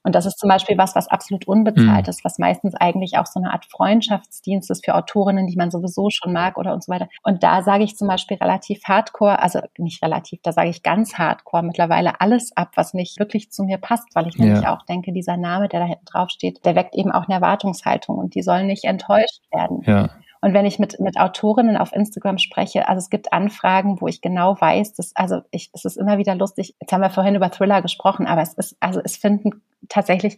Speaker 1: Und das ist zum Beispiel was, was absolut unbezahlt mhm. ist, was meistens eigentlich auch so eine Art Freundschaftsdienst ist für Autorinnen, die man sowieso schon mag oder und so weiter. Und da sage ich zum Beispiel relativ hardcore, also nicht relativ, da sage ich ganz hardcore mittlerweile alles ab, was nicht wirklich zu mir passt, weil ich nämlich auch denke, dieser Name, der da hinten drauf steht, der weckt eben auch eine Erwartungshaltung und die sollen nicht enttäuscht werden. Ja. Und wenn ich mit, mit Autorinnen auf Instagram spreche, also es gibt Anfragen, wo ich genau weiß, dass, also ich, es ist immer wieder lustig. Jetzt haben wir vorhin über Thriller gesprochen, aber es ist, also es finden tatsächlich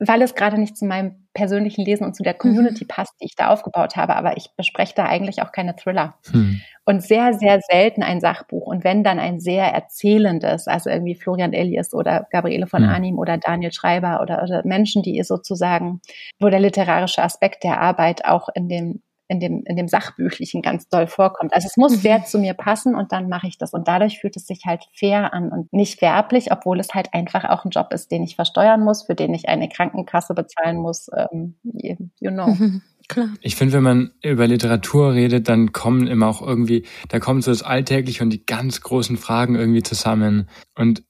Speaker 1: weil es gerade nicht zu meinem persönlichen Lesen und zu der Community mhm. passt, die ich da aufgebaut habe. Aber ich bespreche da eigentlich auch keine Thriller. Mhm. Und sehr, sehr selten ein Sachbuch. Und wenn dann ein sehr erzählendes, also irgendwie Florian Elias oder Gabriele von mhm. Arnim oder Daniel Schreiber oder, oder Menschen, die sozusagen, wo der literarische Aspekt der Arbeit auch in dem in dem, in dem Sachbüchlichen ganz doll vorkommt. Also es muss mhm. sehr zu mir passen und dann mache ich das. Und dadurch fühlt es sich halt fair an und nicht werblich, obwohl es halt einfach auch ein Job ist, den ich versteuern muss, für den ich eine Krankenkasse bezahlen muss. Ähm, you know. Mhm.
Speaker 4: Klar. Ich finde, wenn man über Literatur redet, dann kommen immer auch irgendwie, da kommt so das Alltägliche und die ganz großen Fragen irgendwie zusammen. Und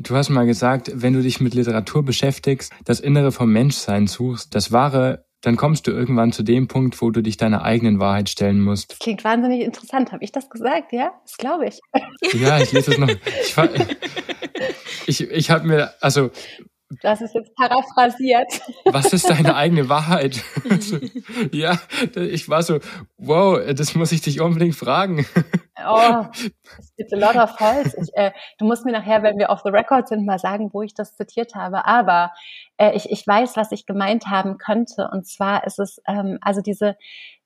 Speaker 4: Du hast mal gesagt, wenn du dich mit Literatur beschäftigst, das Innere vom Menschsein suchst, das wahre dann kommst du irgendwann zu dem Punkt, wo du dich deiner eigenen Wahrheit stellen musst.
Speaker 1: Das klingt wahnsinnig interessant. Habe ich das gesagt? Ja, das glaube ich.
Speaker 4: Ja, ich lese es noch. Ich, ich, ich habe mir, also
Speaker 1: das ist jetzt paraphrasiert.
Speaker 4: Was ist deine eigene Wahrheit? ja, ich war so, wow, das muss ich dich unbedingt fragen.
Speaker 1: oh, es gibt a lot of Holz. Ich, äh, du musst mir nachher, wenn wir off the record sind, mal sagen, wo ich das zitiert habe. Aber äh, ich, ich weiß, was ich gemeint haben könnte. Und zwar ist es, ähm, also diese,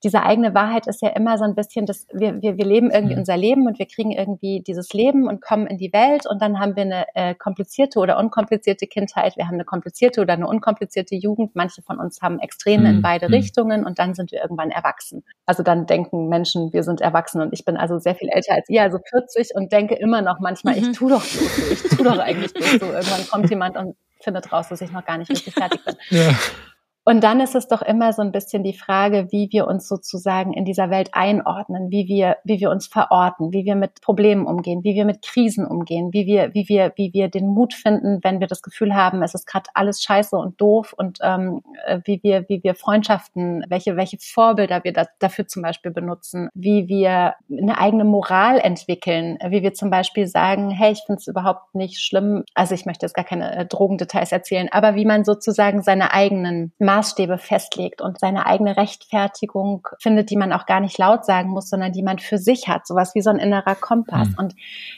Speaker 1: diese eigene Wahrheit ist ja immer so ein bisschen, dass wir, wir, wir leben irgendwie mhm. unser Leben und wir kriegen irgendwie dieses Leben und kommen in die Welt und dann haben wir eine äh, komplizierte oder unkomplizierte Kindheit, wir haben eine komplizierte oder eine unkomplizierte Jugend. Manche von uns haben Extreme mhm. in beide mhm. Richtungen und dann sind wir irgendwann erwachsen. Also dann denken Menschen, wir sind erwachsen und ich bin also sehr viel älter als ihr, also 40 und denke immer noch manchmal, mhm. ich tu doch so, ich tu doch eigentlich nicht so. Irgendwann kommt jemand und findet raus, dass ich noch gar nicht richtig fertig bin. Ja. Und dann ist es doch immer so ein bisschen die Frage, wie wir uns sozusagen in dieser Welt einordnen, wie wir, wie wir uns verorten, wie wir mit Problemen umgehen, wie wir mit Krisen umgehen, wie wir, wie wir, wie wir den Mut finden, wenn wir das Gefühl haben, es ist gerade alles scheiße und doof und ähm, äh, wie wir, wie wir Freundschaften, welche, welche Vorbilder wir da, dafür zum Beispiel benutzen, wie wir eine eigene Moral entwickeln, wie wir zum Beispiel sagen, hey, ich finde es überhaupt nicht schlimm, also ich möchte jetzt gar keine äh, Drogendetails erzählen, aber wie man sozusagen seine eigenen Maßstäbe festlegt und seine eigene Rechtfertigung findet, die man auch gar nicht laut sagen muss, sondern die man für sich hat, sowas wie so ein innerer Kompass. Mhm. Und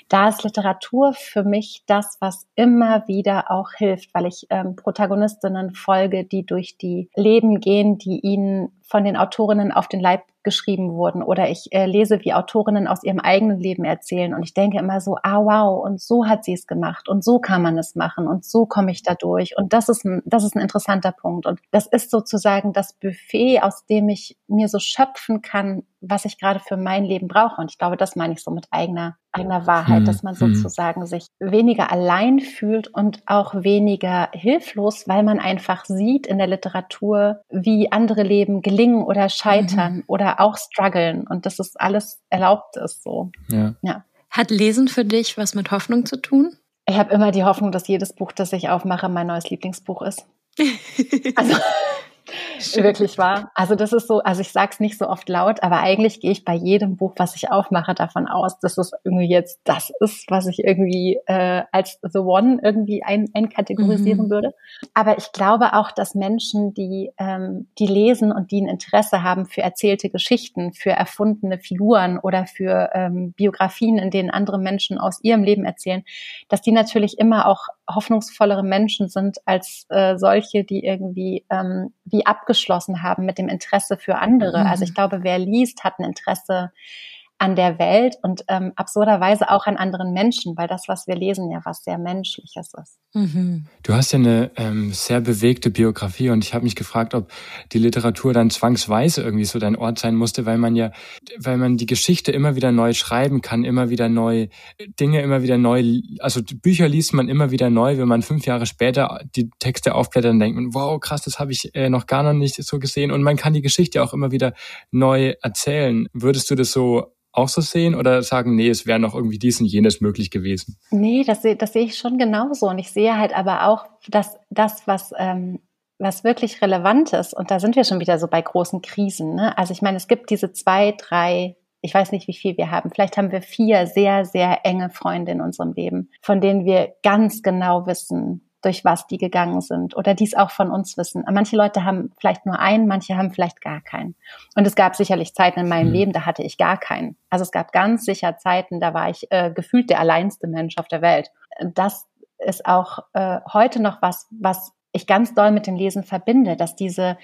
Speaker 1: da ist Literatur für mich das, was immer wieder auch hilft, weil ich ähm, Protagonistinnen folge, die durch die Leben gehen, die ihnen von den Autorinnen auf den Leib geschrieben wurden oder ich äh, lese, wie Autorinnen aus ihrem eigenen Leben erzählen und ich denke immer so, ah wow, und so hat sie es gemacht und so kann man es machen und so komme ich da durch und das ist ein, das ist ein interessanter Punkt und das ist sozusagen das Buffet, aus dem ich mir so schöpfen kann, was ich gerade für mein Leben brauche und ich glaube, das meine ich so mit eigener eigener Wahrheit, mhm. dass man hm. sozusagen sich weniger allein fühlt und auch weniger hilflos, weil man einfach sieht in der Literatur, wie andere Leben gelingen oder scheitern mhm. oder auch strugglen und dass es alles erlaubt ist so.
Speaker 3: Ja. ja. Hat Lesen für dich was mit Hoffnung zu tun?
Speaker 1: Ich habe immer die Hoffnung, dass jedes Buch, das ich aufmache, mein neues Lieblingsbuch ist. Also wirklich wahr. Also das ist so, also ich sage es nicht so oft laut, aber eigentlich gehe ich bei jedem Buch, was ich aufmache, davon aus, dass es irgendwie jetzt das ist, was ich irgendwie äh, als The One irgendwie ein, einkategorisieren mhm. würde. Aber ich glaube auch, dass Menschen, die, ähm, die lesen und die ein Interesse haben für erzählte Geschichten, für erfundene Figuren oder für ähm, Biografien, in denen andere Menschen aus ihrem Leben erzählen, dass die natürlich immer auch hoffnungsvollere Menschen sind als äh, solche, die irgendwie ähm, wie abgeschlossen haben mit dem Interesse für andere. Mhm. Also ich glaube, wer liest, hat ein Interesse an der Welt und ähm, absurderweise auch an anderen Menschen, weil das, was wir lesen, ja was sehr Menschliches ist.
Speaker 4: Mhm. Du hast ja eine ähm, sehr bewegte Biografie und ich habe mich gefragt, ob die Literatur dann zwangsweise irgendwie so dein Ort sein musste, weil man ja, weil man die Geschichte immer wieder neu schreiben kann, immer wieder neu Dinge immer wieder neu, also Bücher liest man immer wieder neu, wenn man fünf Jahre später die Texte aufblättert, dann denkt man, wow, krass, das habe ich äh, noch gar noch nicht so gesehen und man kann die Geschichte auch immer wieder neu erzählen. Würdest du das so auch so sehen oder sagen, nee, es wäre noch irgendwie dies und jenes möglich gewesen?
Speaker 1: Nee, das, das sehe ich schon genauso. Und ich sehe halt aber auch, dass das, was, ähm, was wirklich relevant ist, und da sind wir schon wieder so bei großen Krisen. Ne? Also ich meine, es gibt diese zwei, drei, ich weiß nicht, wie viel wir haben. Vielleicht haben wir vier sehr, sehr enge Freunde in unserem Leben, von denen wir ganz genau wissen, durch was die gegangen sind oder dies auch von uns wissen. Manche Leute haben vielleicht nur einen, manche haben vielleicht gar keinen. Und es gab sicherlich Zeiten in meinem mhm. Leben, da hatte ich gar keinen. Also es gab ganz sicher Zeiten, da war ich äh, gefühlt der alleinste Mensch auf der Welt. Das ist auch äh, heute noch was, was ich ganz doll mit dem Lesen verbinde, dass diese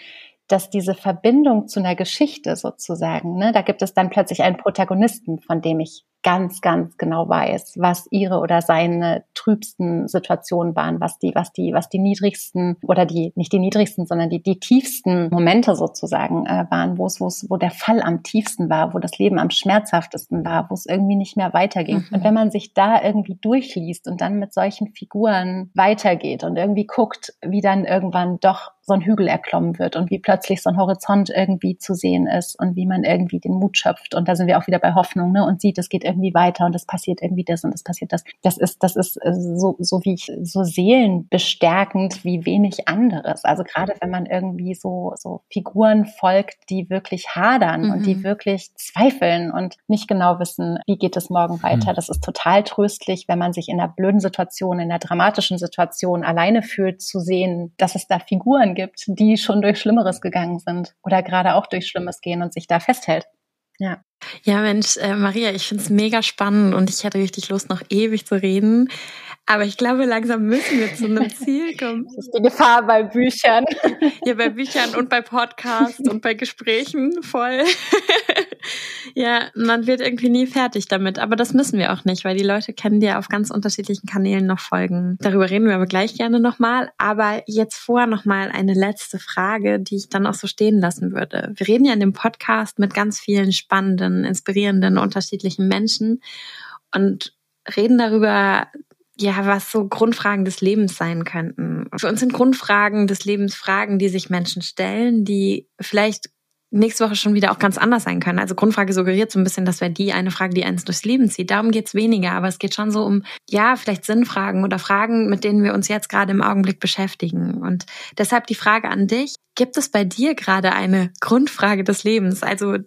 Speaker 1: dass diese Verbindung zu einer Geschichte sozusagen, ne, da gibt es dann plötzlich einen Protagonisten, von dem ich ganz, ganz genau weiß, was ihre oder seine trübsten Situationen waren, was die, was die, was die niedrigsten oder die, nicht die niedrigsten, sondern die, die tiefsten Momente sozusagen äh, waren, wo es, wo es, wo der Fall am tiefsten war, wo das Leben am schmerzhaftesten war, wo es irgendwie nicht mehr weiterging. Mhm. Und wenn man sich da irgendwie durchliest und dann mit solchen Figuren weitergeht und irgendwie guckt, wie dann irgendwann doch so ein Hügel erklommen wird und wie plötzlich so ein Horizont irgendwie zu sehen ist und wie man irgendwie den Mut schöpft. Und da sind wir auch wieder bei Hoffnung, ne? Und sieht, es geht irgendwie weiter und es passiert irgendwie das und es passiert das. Das ist, das ist äh, so, so wie ich, so seelenbestärkend wie wenig anderes. Also gerade wenn man irgendwie so, so Figuren folgt, die wirklich hadern mhm. und die mhm. wirklich zweifeln und nicht genau wissen, wie geht es morgen weiter. Mhm. Das ist total tröstlich, wenn man sich in einer blöden Situation, in einer dramatischen Situation alleine fühlt, zu sehen, dass es da Figuren gibt, die schon durch Schlimmeres gegangen sind oder gerade auch durch Schlimmes gehen und sich da festhält. Ja.
Speaker 3: Ja, Mensch, äh, Maria, ich finde es mega spannend und ich hätte richtig Lust, noch ewig zu reden. Aber ich glaube, langsam müssen wir zu einem Ziel kommen.
Speaker 1: Das ist die Gefahr bei Büchern.
Speaker 3: Ja, bei Büchern und bei Podcasts und bei Gesprächen voll. ja, man wird irgendwie nie fertig damit. Aber das müssen wir auch nicht, weil die Leute kennen dir auf ganz unterschiedlichen Kanälen noch folgen. Darüber reden wir aber gleich gerne nochmal. Aber jetzt vor nochmal eine letzte Frage, die ich dann auch so stehen lassen würde. Wir reden ja in dem Podcast mit ganz vielen spannenden, inspirierenden, unterschiedlichen Menschen und reden darüber, ja, was so Grundfragen des Lebens sein könnten. Für uns sind Grundfragen des Lebens Fragen, die sich Menschen stellen, die vielleicht nächste Woche schon wieder auch ganz anders sein können. Also Grundfrage suggeriert so ein bisschen, das wäre die eine Frage, die eins durchs Leben zieht. Darum geht's weniger, aber es geht schon so um, ja, vielleicht Sinnfragen oder Fragen, mit denen wir uns jetzt gerade im Augenblick beschäftigen. Und deshalb die Frage an dich, gibt es bei dir gerade eine Grundfrage des Lebens? Also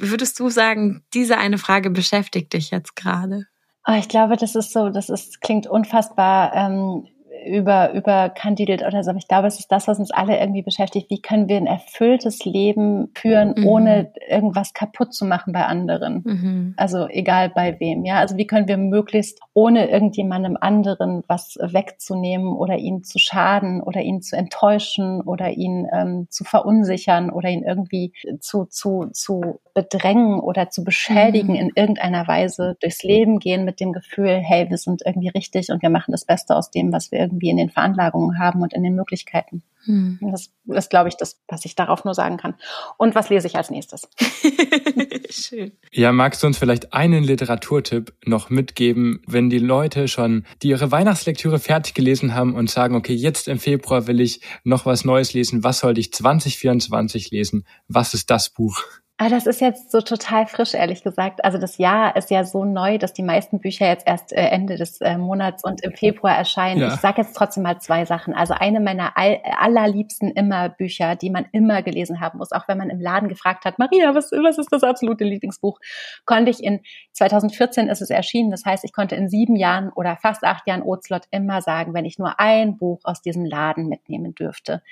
Speaker 3: würdest du sagen, diese eine Frage beschäftigt dich jetzt gerade?
Speaker 1: Oh, ich glaube, das ist so, das ist, klingt unfassbar ähm, über, überkandidelt oder so. Aber ich glaube, es ist das, was uns alle irgendwie beschäftigt. Wie können wir ein erfülltes Leben führen, mhm. ohne irgendwas kaputt zu machen bei anderen? Mhm. Also egal bei wem, ja. Also wie können wir möglichst ohne irgendjemandem anderen was wegzunehmen oder ihn zu schaden oder ihn zu enttäuschen oder ihn ähm, zu verunsichern oder ihn irgendwie zu, zu, zu bedrängen oder zu beschädigen mhm. in irgendeiner Weise durchs Leben gehen mit dem Gefühl, hey, wir sind irgendwie richtig und wir machen das Beste aus dem, was wir irgendwie in den Veranlagungen haben und in den Möglichkeiten. Mhm. Das ist, glaube ich, das, was ich darauf nur sagen kann. Und was lese ich als nächstes?
Speaker 4: Schön. Ja, magst du uns vielleicht einen Literaturtipp noch mitgeben, wenn die Leute schon die ihre Weihnachtslektüre fertig gelesen haben und sagen, okay, jetzt im Februar will ich noch was Neues lesen. Was sollte ich 2024 lesen? Was ist das Buch?
Speaker 1: Ah, das ist jetzt so total frisch, ehrlich gesagt. Also das Jahr ist ja so neu, dass die meisten Bücher jetzt erst äh, Ende des äh, Monats und im Februar erscheinen. Ja. Ich sage jetzt trotzdem mal zwei Sachen. Also eine meiner allerliebsten immer Bücher, die man immer gelesen haben muss, auch wenn man im Laden gefragt hat, Maria, was, was ist das absolute Lieblingsbuch? Konnte ich in 2014 ist es erschienen. Das heißt, ich konnte in sieben Jahren oder fast acht Jahren Ozlot immer sagen, wenn ich nur ein Buch aus diesem Laden mitnehmen dürfte,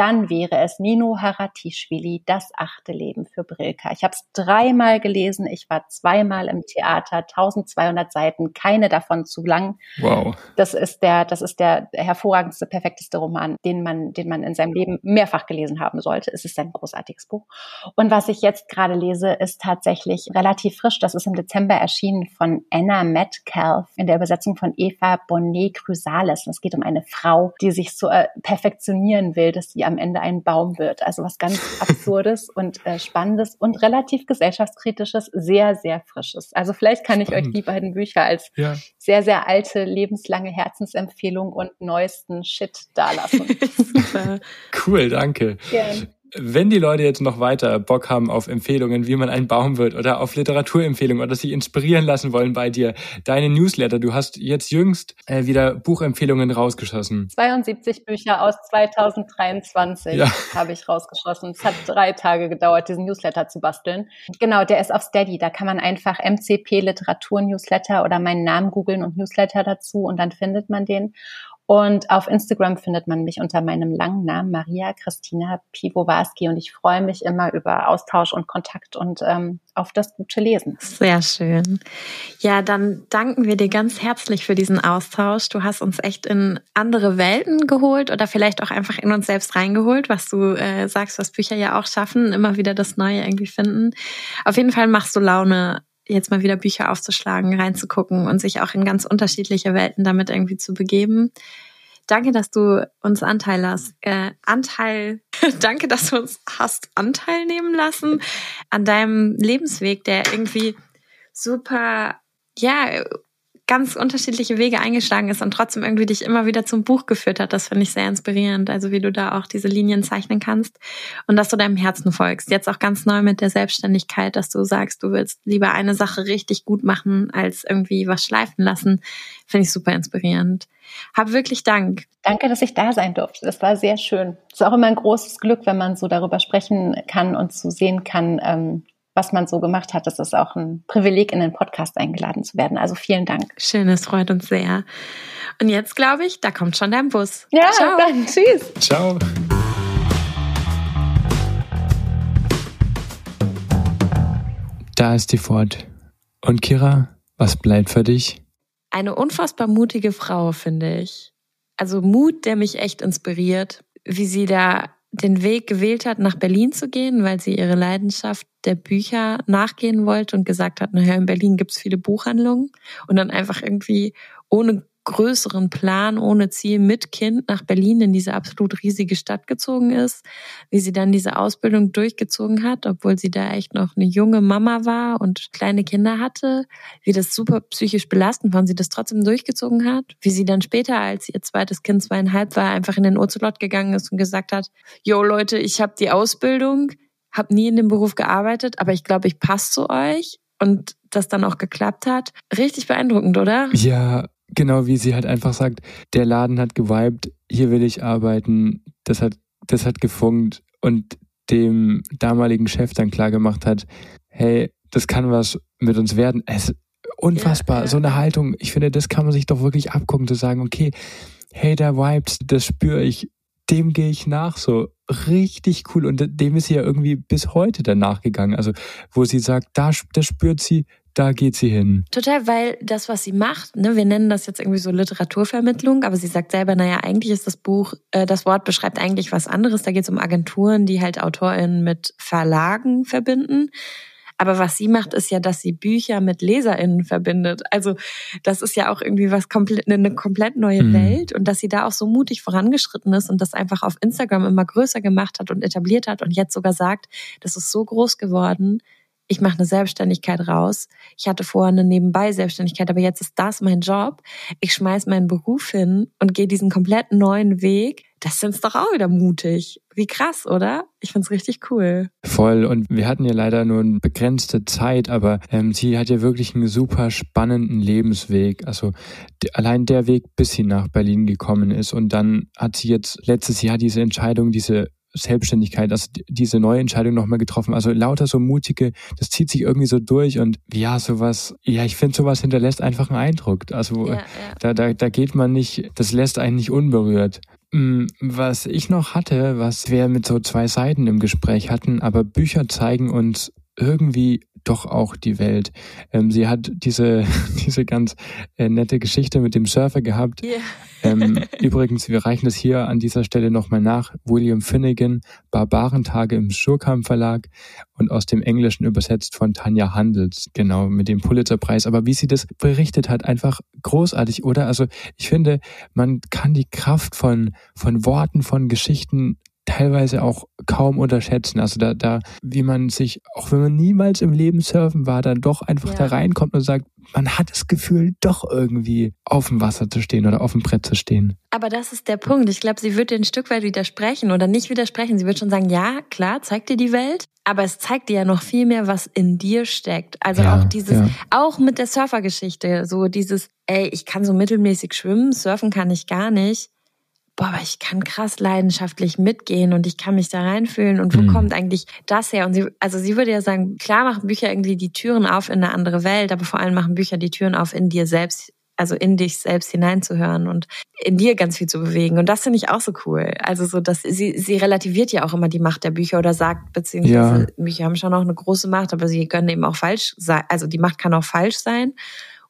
Speaker 1: dann wäre es Nino Haratischvili, Das achte Leben für Brilka. Ich habe es dreimal gelesen, ich war zweimal im Theater, 1200 Seiten, keine davon zu lang.
Speaker 4: Wow.
Speaker 1: Das ist der, das ist der hervorragendste, perfekteste Roman, den man, den man in seinem Leben mehrfach gelesen haben sollte. Es ist ein großartiges Buch. Und was ich jetzt gerade lese, ist tatsächlich relativ frisch. Das ist im Dezember erschienen von Anna Metcalf in der Übersetzung von Eva Bonnet Chrysales. es geht um eine Frau, die sich so äh, perfektionieren will, dass sie am Ende ein Baum wird. Also was ganz Absurdes und äh, Spannendes und relativ gesellschaftskritisches, sehr, sehr Frisches. Also vielleicht kann Spannend. ich euch die beiden Bücher als ja. sehr, sehr alte, lebenslange Herzensempfehlung und neuesten Shit dalassen.
Speaker 4: cool, danke. Gerne. Wenn die Leute jetzt noch weiter Bock haben auf Empfehlungen, wie man ein Baum wird oder auf Literaturempfehlungen oder sich inspirieren lassen wollen bei dir, deine Newsletter, du hast jetzt jüngst äh, wieder Buchempfehlungen rausgeschossen.
Speaker 1: 72 Bücher aus 2023 ja. habe ich rausgeschossen. Es hat drei Tage gedauert, diesen Newsletter zu basteln. Genau, der ist auf Steady. Da kann man einfach MCP Literatur Newsletter oder meinen Namen googeln und Newsletter dazu und dann findet man den. Und auf Instagram findet man mich unter meinem langen Namen Maria Christina Piwowarski und ich freue mich immer über Austausch und Kontakt und ähm, auf das gute Lesen.
Speaker 3: Sehr schön. Ja, dann danken wir dir ganz herzlich für diesen Austausch. Du hast uns echt in andere Welten geholt oder vielleicht auch einfach in uns selbst reingeholt, was du äh, sagst, was Bücher ja auch schaffen, immer wieder das Neue irgendwie finden. Auf jeden Fall machst du Laune jetzt mal wieder Bücher aufzuschlagen, reinzugucken und sich auch in ganz unterschiedliche Welten damit irgendwie zu begeben. Danke, dass du uns Anteil hast. Äh, Anteil, danke, dass du uns hast Anteil nehmen lassen an deinem Lebensweg, der irgendwie super, ja, ganz unterschiedliche Wege eingeschlagen ist und trotzdem irgendwie dich immer wieder zum Buch geführt hat. Das finde ich sehr inspirierend. Also wie du da auch diese Linien zeichnen kannst und dass du deinem Herzen folgst. Jetzt auch ganz neu mit der Selbstständigkeit, dass du sagst, du willst lieber eine Sache richtig gut machen, als irgendwie was schleifen lassen. Finde ich super inspirierend. Hab wirklich Dank.
Speaker 1: Danke, dass ich da sein durfte. Das war sehr schön. Es ist auch immer ein großes Glück, wenn man so darüber sprechen kann und so sehen kann, ähm, was man so gemacht hat. Es ist auch ein Privileg, in den Podcast eingeladen zu werden. Also vielen Dank.
Speaker 3: Schön, es freut uns sehr. Und jetzt glaube ich, da kommt schon dein Bus.
Speaker 1: Ja, Ciao. dann tschüss.
Speaker 4: Ciao. Da ist die Fort. Und Kira, was bleibt für dich?
Speaker 3: eine unfassbar mutige Frau, finde ich. Also Mut, der mich echt inspiriert, wie sie da den Weg gewählt hat, nach Berlin zu gehen, weil sie ihre Leidenschaft der Bücher nachgehen wollte und gesagt hat, naja, in Berlin gibt's viele Buchhandlungen. Und dann einfach irgendwie ohne größeren Plan, ohne Ziel mit Kind nach Berlin in diese absolut riesige Stadt gezogen ist, wie sie dann diese Ausbildung durchgezogen hat, obwohl sie da echt noch eine junge Mama war und kleine Kinder hatte, wie das super psychisch belastend war und sie das trotzdem durchgezogen hat, wie sie dann später, als ihr zweites Kind zweieinhalb war, einfach in den Ocelot gegangen ist und gesagt hat, yo Leute, ich habe die Ausbildung, habe nie in dem Beruf gearbeitet, aber ich glaube, ich passe zu euch und das dann auch geklappt hat. Richtig beeindruckend, oder?
Speaker 4: Ja, genau wie sie halt einfach sagt, der Laden hat geweibt, hier will ich arbeiten, das hat, das hat gefunkt und dem damaligen Chef dann klar gemacht hat, hey, das kann was mit uns werden. Es unfassbar, ja, ja. so eine Haltung. Ich finde, das kann man sich doch wirklich abgucken, zu sagen, okay, hey, der vibes, das spüre ich, dem gehe ich nach, so richtig cool. Und dem ist sie ja irgendwie bis heute danach gegangen. Also, wo sie sagt, da, das spürt sie, da geht sie hin.
Speaker 3: Total, weil das, was sie macht, ne, wir nennen das jetzt irgendwie so Literaturvermittlung, aber sie sagt selber, naja, eigentlich ist das Buch, äh, das Wort beschreibt eigentlich was anderes. Da geht es um Agenturen, die halt AutorInnen mit Verlagen verbinden. Aber was sie macht, ist ja, dass sie Bücher mit LeserInnen verbindet. Also das ist ja auch irgendwie was komplett, eine komplett neue mhm. Welt und dass sie da auch so mutig vorangeschritten ist und das einfach auf Instagram immer größer gemacht hat und etabliert hat und jetzt sogar sagt, das ist so groß geworden, ich mache eine Selbstständigkeit raus. Ich hatte vorher eine Nebenbei-Selbstständigkeit, aber jetzt ist das mein Job. Ich schmeiß meinen Beruf hin und gehe diesen komplett neuen Weg. Das sind doch auch wieder mutig. Wie krass, oder? Ich find's richtig cool.
Speaker 4: Voll. Und wir hatten ja leider nur eine begrenzte Zeit, aber ähm, sie hat ja wirklich einen super spannenden Lebensweg. Also die, allein der Weg, bis sie nach Berlin gekommen ist. Und dann hat sie jetzt letztes Jahr diese Entscheidung, diese Selbstständigkeit, also diese neue Entscheidung nochmal getroffen. Also lauter so mutige, das zieht sich irgendwie so durch und ja, sowas, ja, ich finde sowas hinterlässt einfach einen Eindruck. Also ja, ja. Da, da, da geht man nicht, das lässt einen nicht unberührt. Mm, was ich noch hatte, was wir mit so zwei Seiten im Gespräch hatten, aber Bücher zeigen uns irgendwie doch auch die Welt. Ähm, sie hat diese, diese ganz äh, nette Geschichte mit dem Surfer gehabt. Yeah. ähm, übrigens, wir reichen das hier an dieser Stelle nochmal nach. William Finnegan, Barbarentage im Schurkamp Verlag und aus dem Englischen übersetzt von Tanja Handels, genau, mit dem Pulitzerpreis. Aber wie sie das berichtet hat, einfach großartig, oder? Also ich finde, man kann die Kraft von, von Worten, von Geschichten teilweise auch kaum unterschätzen. Also da, da, wie man sich, auch wenn man niemals im Leben surfen war, dann doch einfach ja. da reinkommt und sagt, man hat das Gefühl, doch irgendwie auf dem Wasser zu stehen oder auf dem Brett zu stehen.
Speaker 3: Aber das ist der Punkt. Ich glaube, sie wird dir ein Stück weit widersprechen oder nicht widersprechen. Sie wird schon sagen, ja, klar, zeigt dir die Welt. Aber es zeigt dir ja noch viel mehr, was in dir steckt. Also ja, auch dieses, ja. auch mit der Surfergeschichte, so dieses, ey, ich kann so mittelmäßig schwimmen, surfen kann ich gar nicht boah, aber ich kann krass leidenschaftlich mitgehen und ich kann mich da reinfühlen und wo mhm. kommt eigentlich das her? Und sie, also sie würde ja sagen, klar machen Bücher irgendwie die Türen auf in eine andere Welt, aber vor allem machen Bücher die Türen auf in dir selbst, also in dich selbst hineinzuhören und in dir ganz viel zu bewegen. Und das finde ich auch so cool. Also so, dass sie, sie relativiert ja auch immer die Macht der Bücher oder sagt, beziehungsweise ja. Bücher haben schon auch eine große Macht, aber sie können eben auch falsch sein. Also die Macht kann auch falsch sein.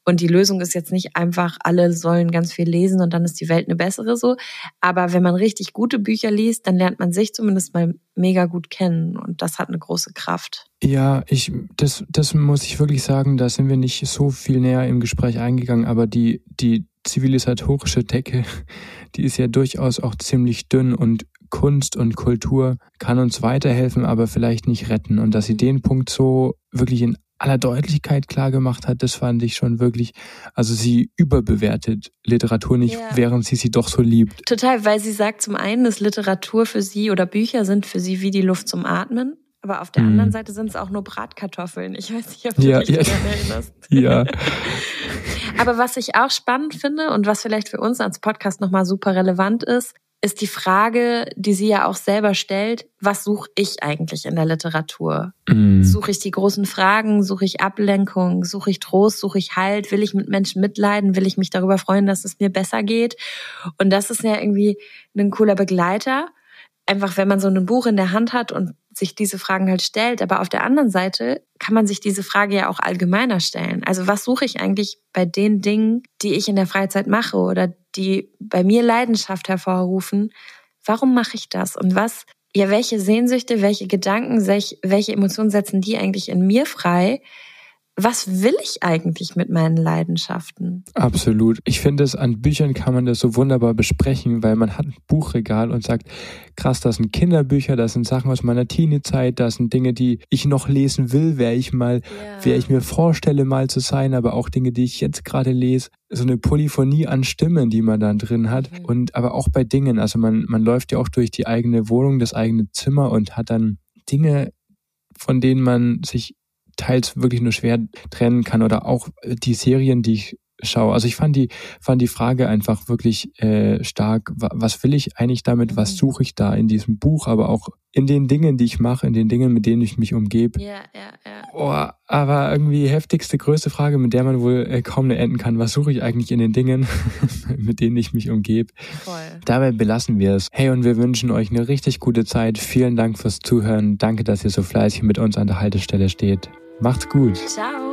Speaker 3: Und die Lösung ist jetzt nicht einfach, alle sollen ganz viel lesen und dann ist die Welt eine bessere so. Aber wenn man richtig gute Bücher liest, dann lernt man sich zumindest mal mega gut kennen und das hat eine große Kraft.
Speaker 4: Ja, ich, das, das muss ich wirklich sagen, da sind wir nicht so viel näher im Gespräch eingegangen, aber die, die zivilisatorische Decke, die ist ja durchaus auch ziemlich dünn und Kunst und Kultur kann uns weiterhelfen, aber vielleicht nicht retten. Und dass sie den Punkt so wirklich in aller Deutlichkeit klar gemacht hat, das fand ich schon wirklich, also sie überbewertet Literatur nicht, ja. während sie sie doch so liebt.
Speaker 3: Total, weil sie sagt zum einen, dass Literatur für sie oder Bücher sind für sie wie die Luft zum Atmen. Aber auf der mhm. anderen Seite sind es auch nur Bratkartoffeln. Ich weiß nicht, ob du ja, dich ja. daran erinnerst.
Speaker 4: Ja.
Speaker 3: Aber was ich auch spannend finde und was vielleicht für uns als Podcast nochmal super relevant ist, ist die Frage, die sie ja auch selber stellt, was suche ich eigentlich in der Literatur? Mm. Suche ich die großen Fragen, suche ich Ablenkung, suche ich Trost, suche ich Halt, will ich mit Menschen mitleiden, will ich mich darüber freuen, dass es mir besser geht? Und das ist ja irgendwie ein cooler Begleiter. Einfach, wenn man so ein Buch in der Hand hat und sich diese Fragen halt stellt. Aber auf der anderen Seite kann man sich diese Frage ja auch allgemeiner stellen. Also was suche ich eigentlich bei den Dingen, die ich in der Freizeit mache oder die bei mir Leidenschaft hervorrufen? Warum mache ich das? Und was, ja, welche Sehnsüchte, welche Gedanken, welche Emotionen setzen die eigentlich in mir frei? Was will ich eigentlich mit meinen Leidenschaften?
Speaker 4: Absolut. Ich finde es an Büchern kann man das so wunderbar besprechen, weil man hat ein Buchregal und sagt, krass, das sind Kinderbücher, das sind Sachen aus meiner Teenie-Zeit, das sind Dinge, die ich noch lesen will, wer ich mal, yeah. wer ich mir vorstelle, mal zu sein, aber auch Dinge, die ich jetzt gerade lese. So eine Polyphonie an Stimmen, die man dann drin hat. Mhm. Und aber auch bei Dingen. Also man, man läuft ja auch durch die eigene Wohnung, das eigene Zimmer und hat dann Dinge, von denen man sich teils wirklich nur schwer trennen kann oder auch äh, die Serien, die ich schaue. Also ich fand die, fand die Frage einfach wirklich äh, stark. Was will ich eigentlich damit? Was mhm. suche ich da in diesem Buch? Aber auch in den Dingen, die ich mache, in den Dingen, mit denen ich mich umgebe.
Speaker 3: Ja, ja, ja.
Speaker 4: Oh, aber irgendwie heftigste, größte Frage, mit der man wohl äh, kaum enden kann. Was suche ich eigentlich in den Dingen, mit denen ich mich umgebe? Voll. Dabei belassen wir es. Hey, und wir wünschen euch eine richtig gute Zeit. Vielen Dank fürs Zuhören. Danke, dass ihr so fleißig mit uns an der Haltestelle steht. Macht's gut.
Speaker 3: Ciao.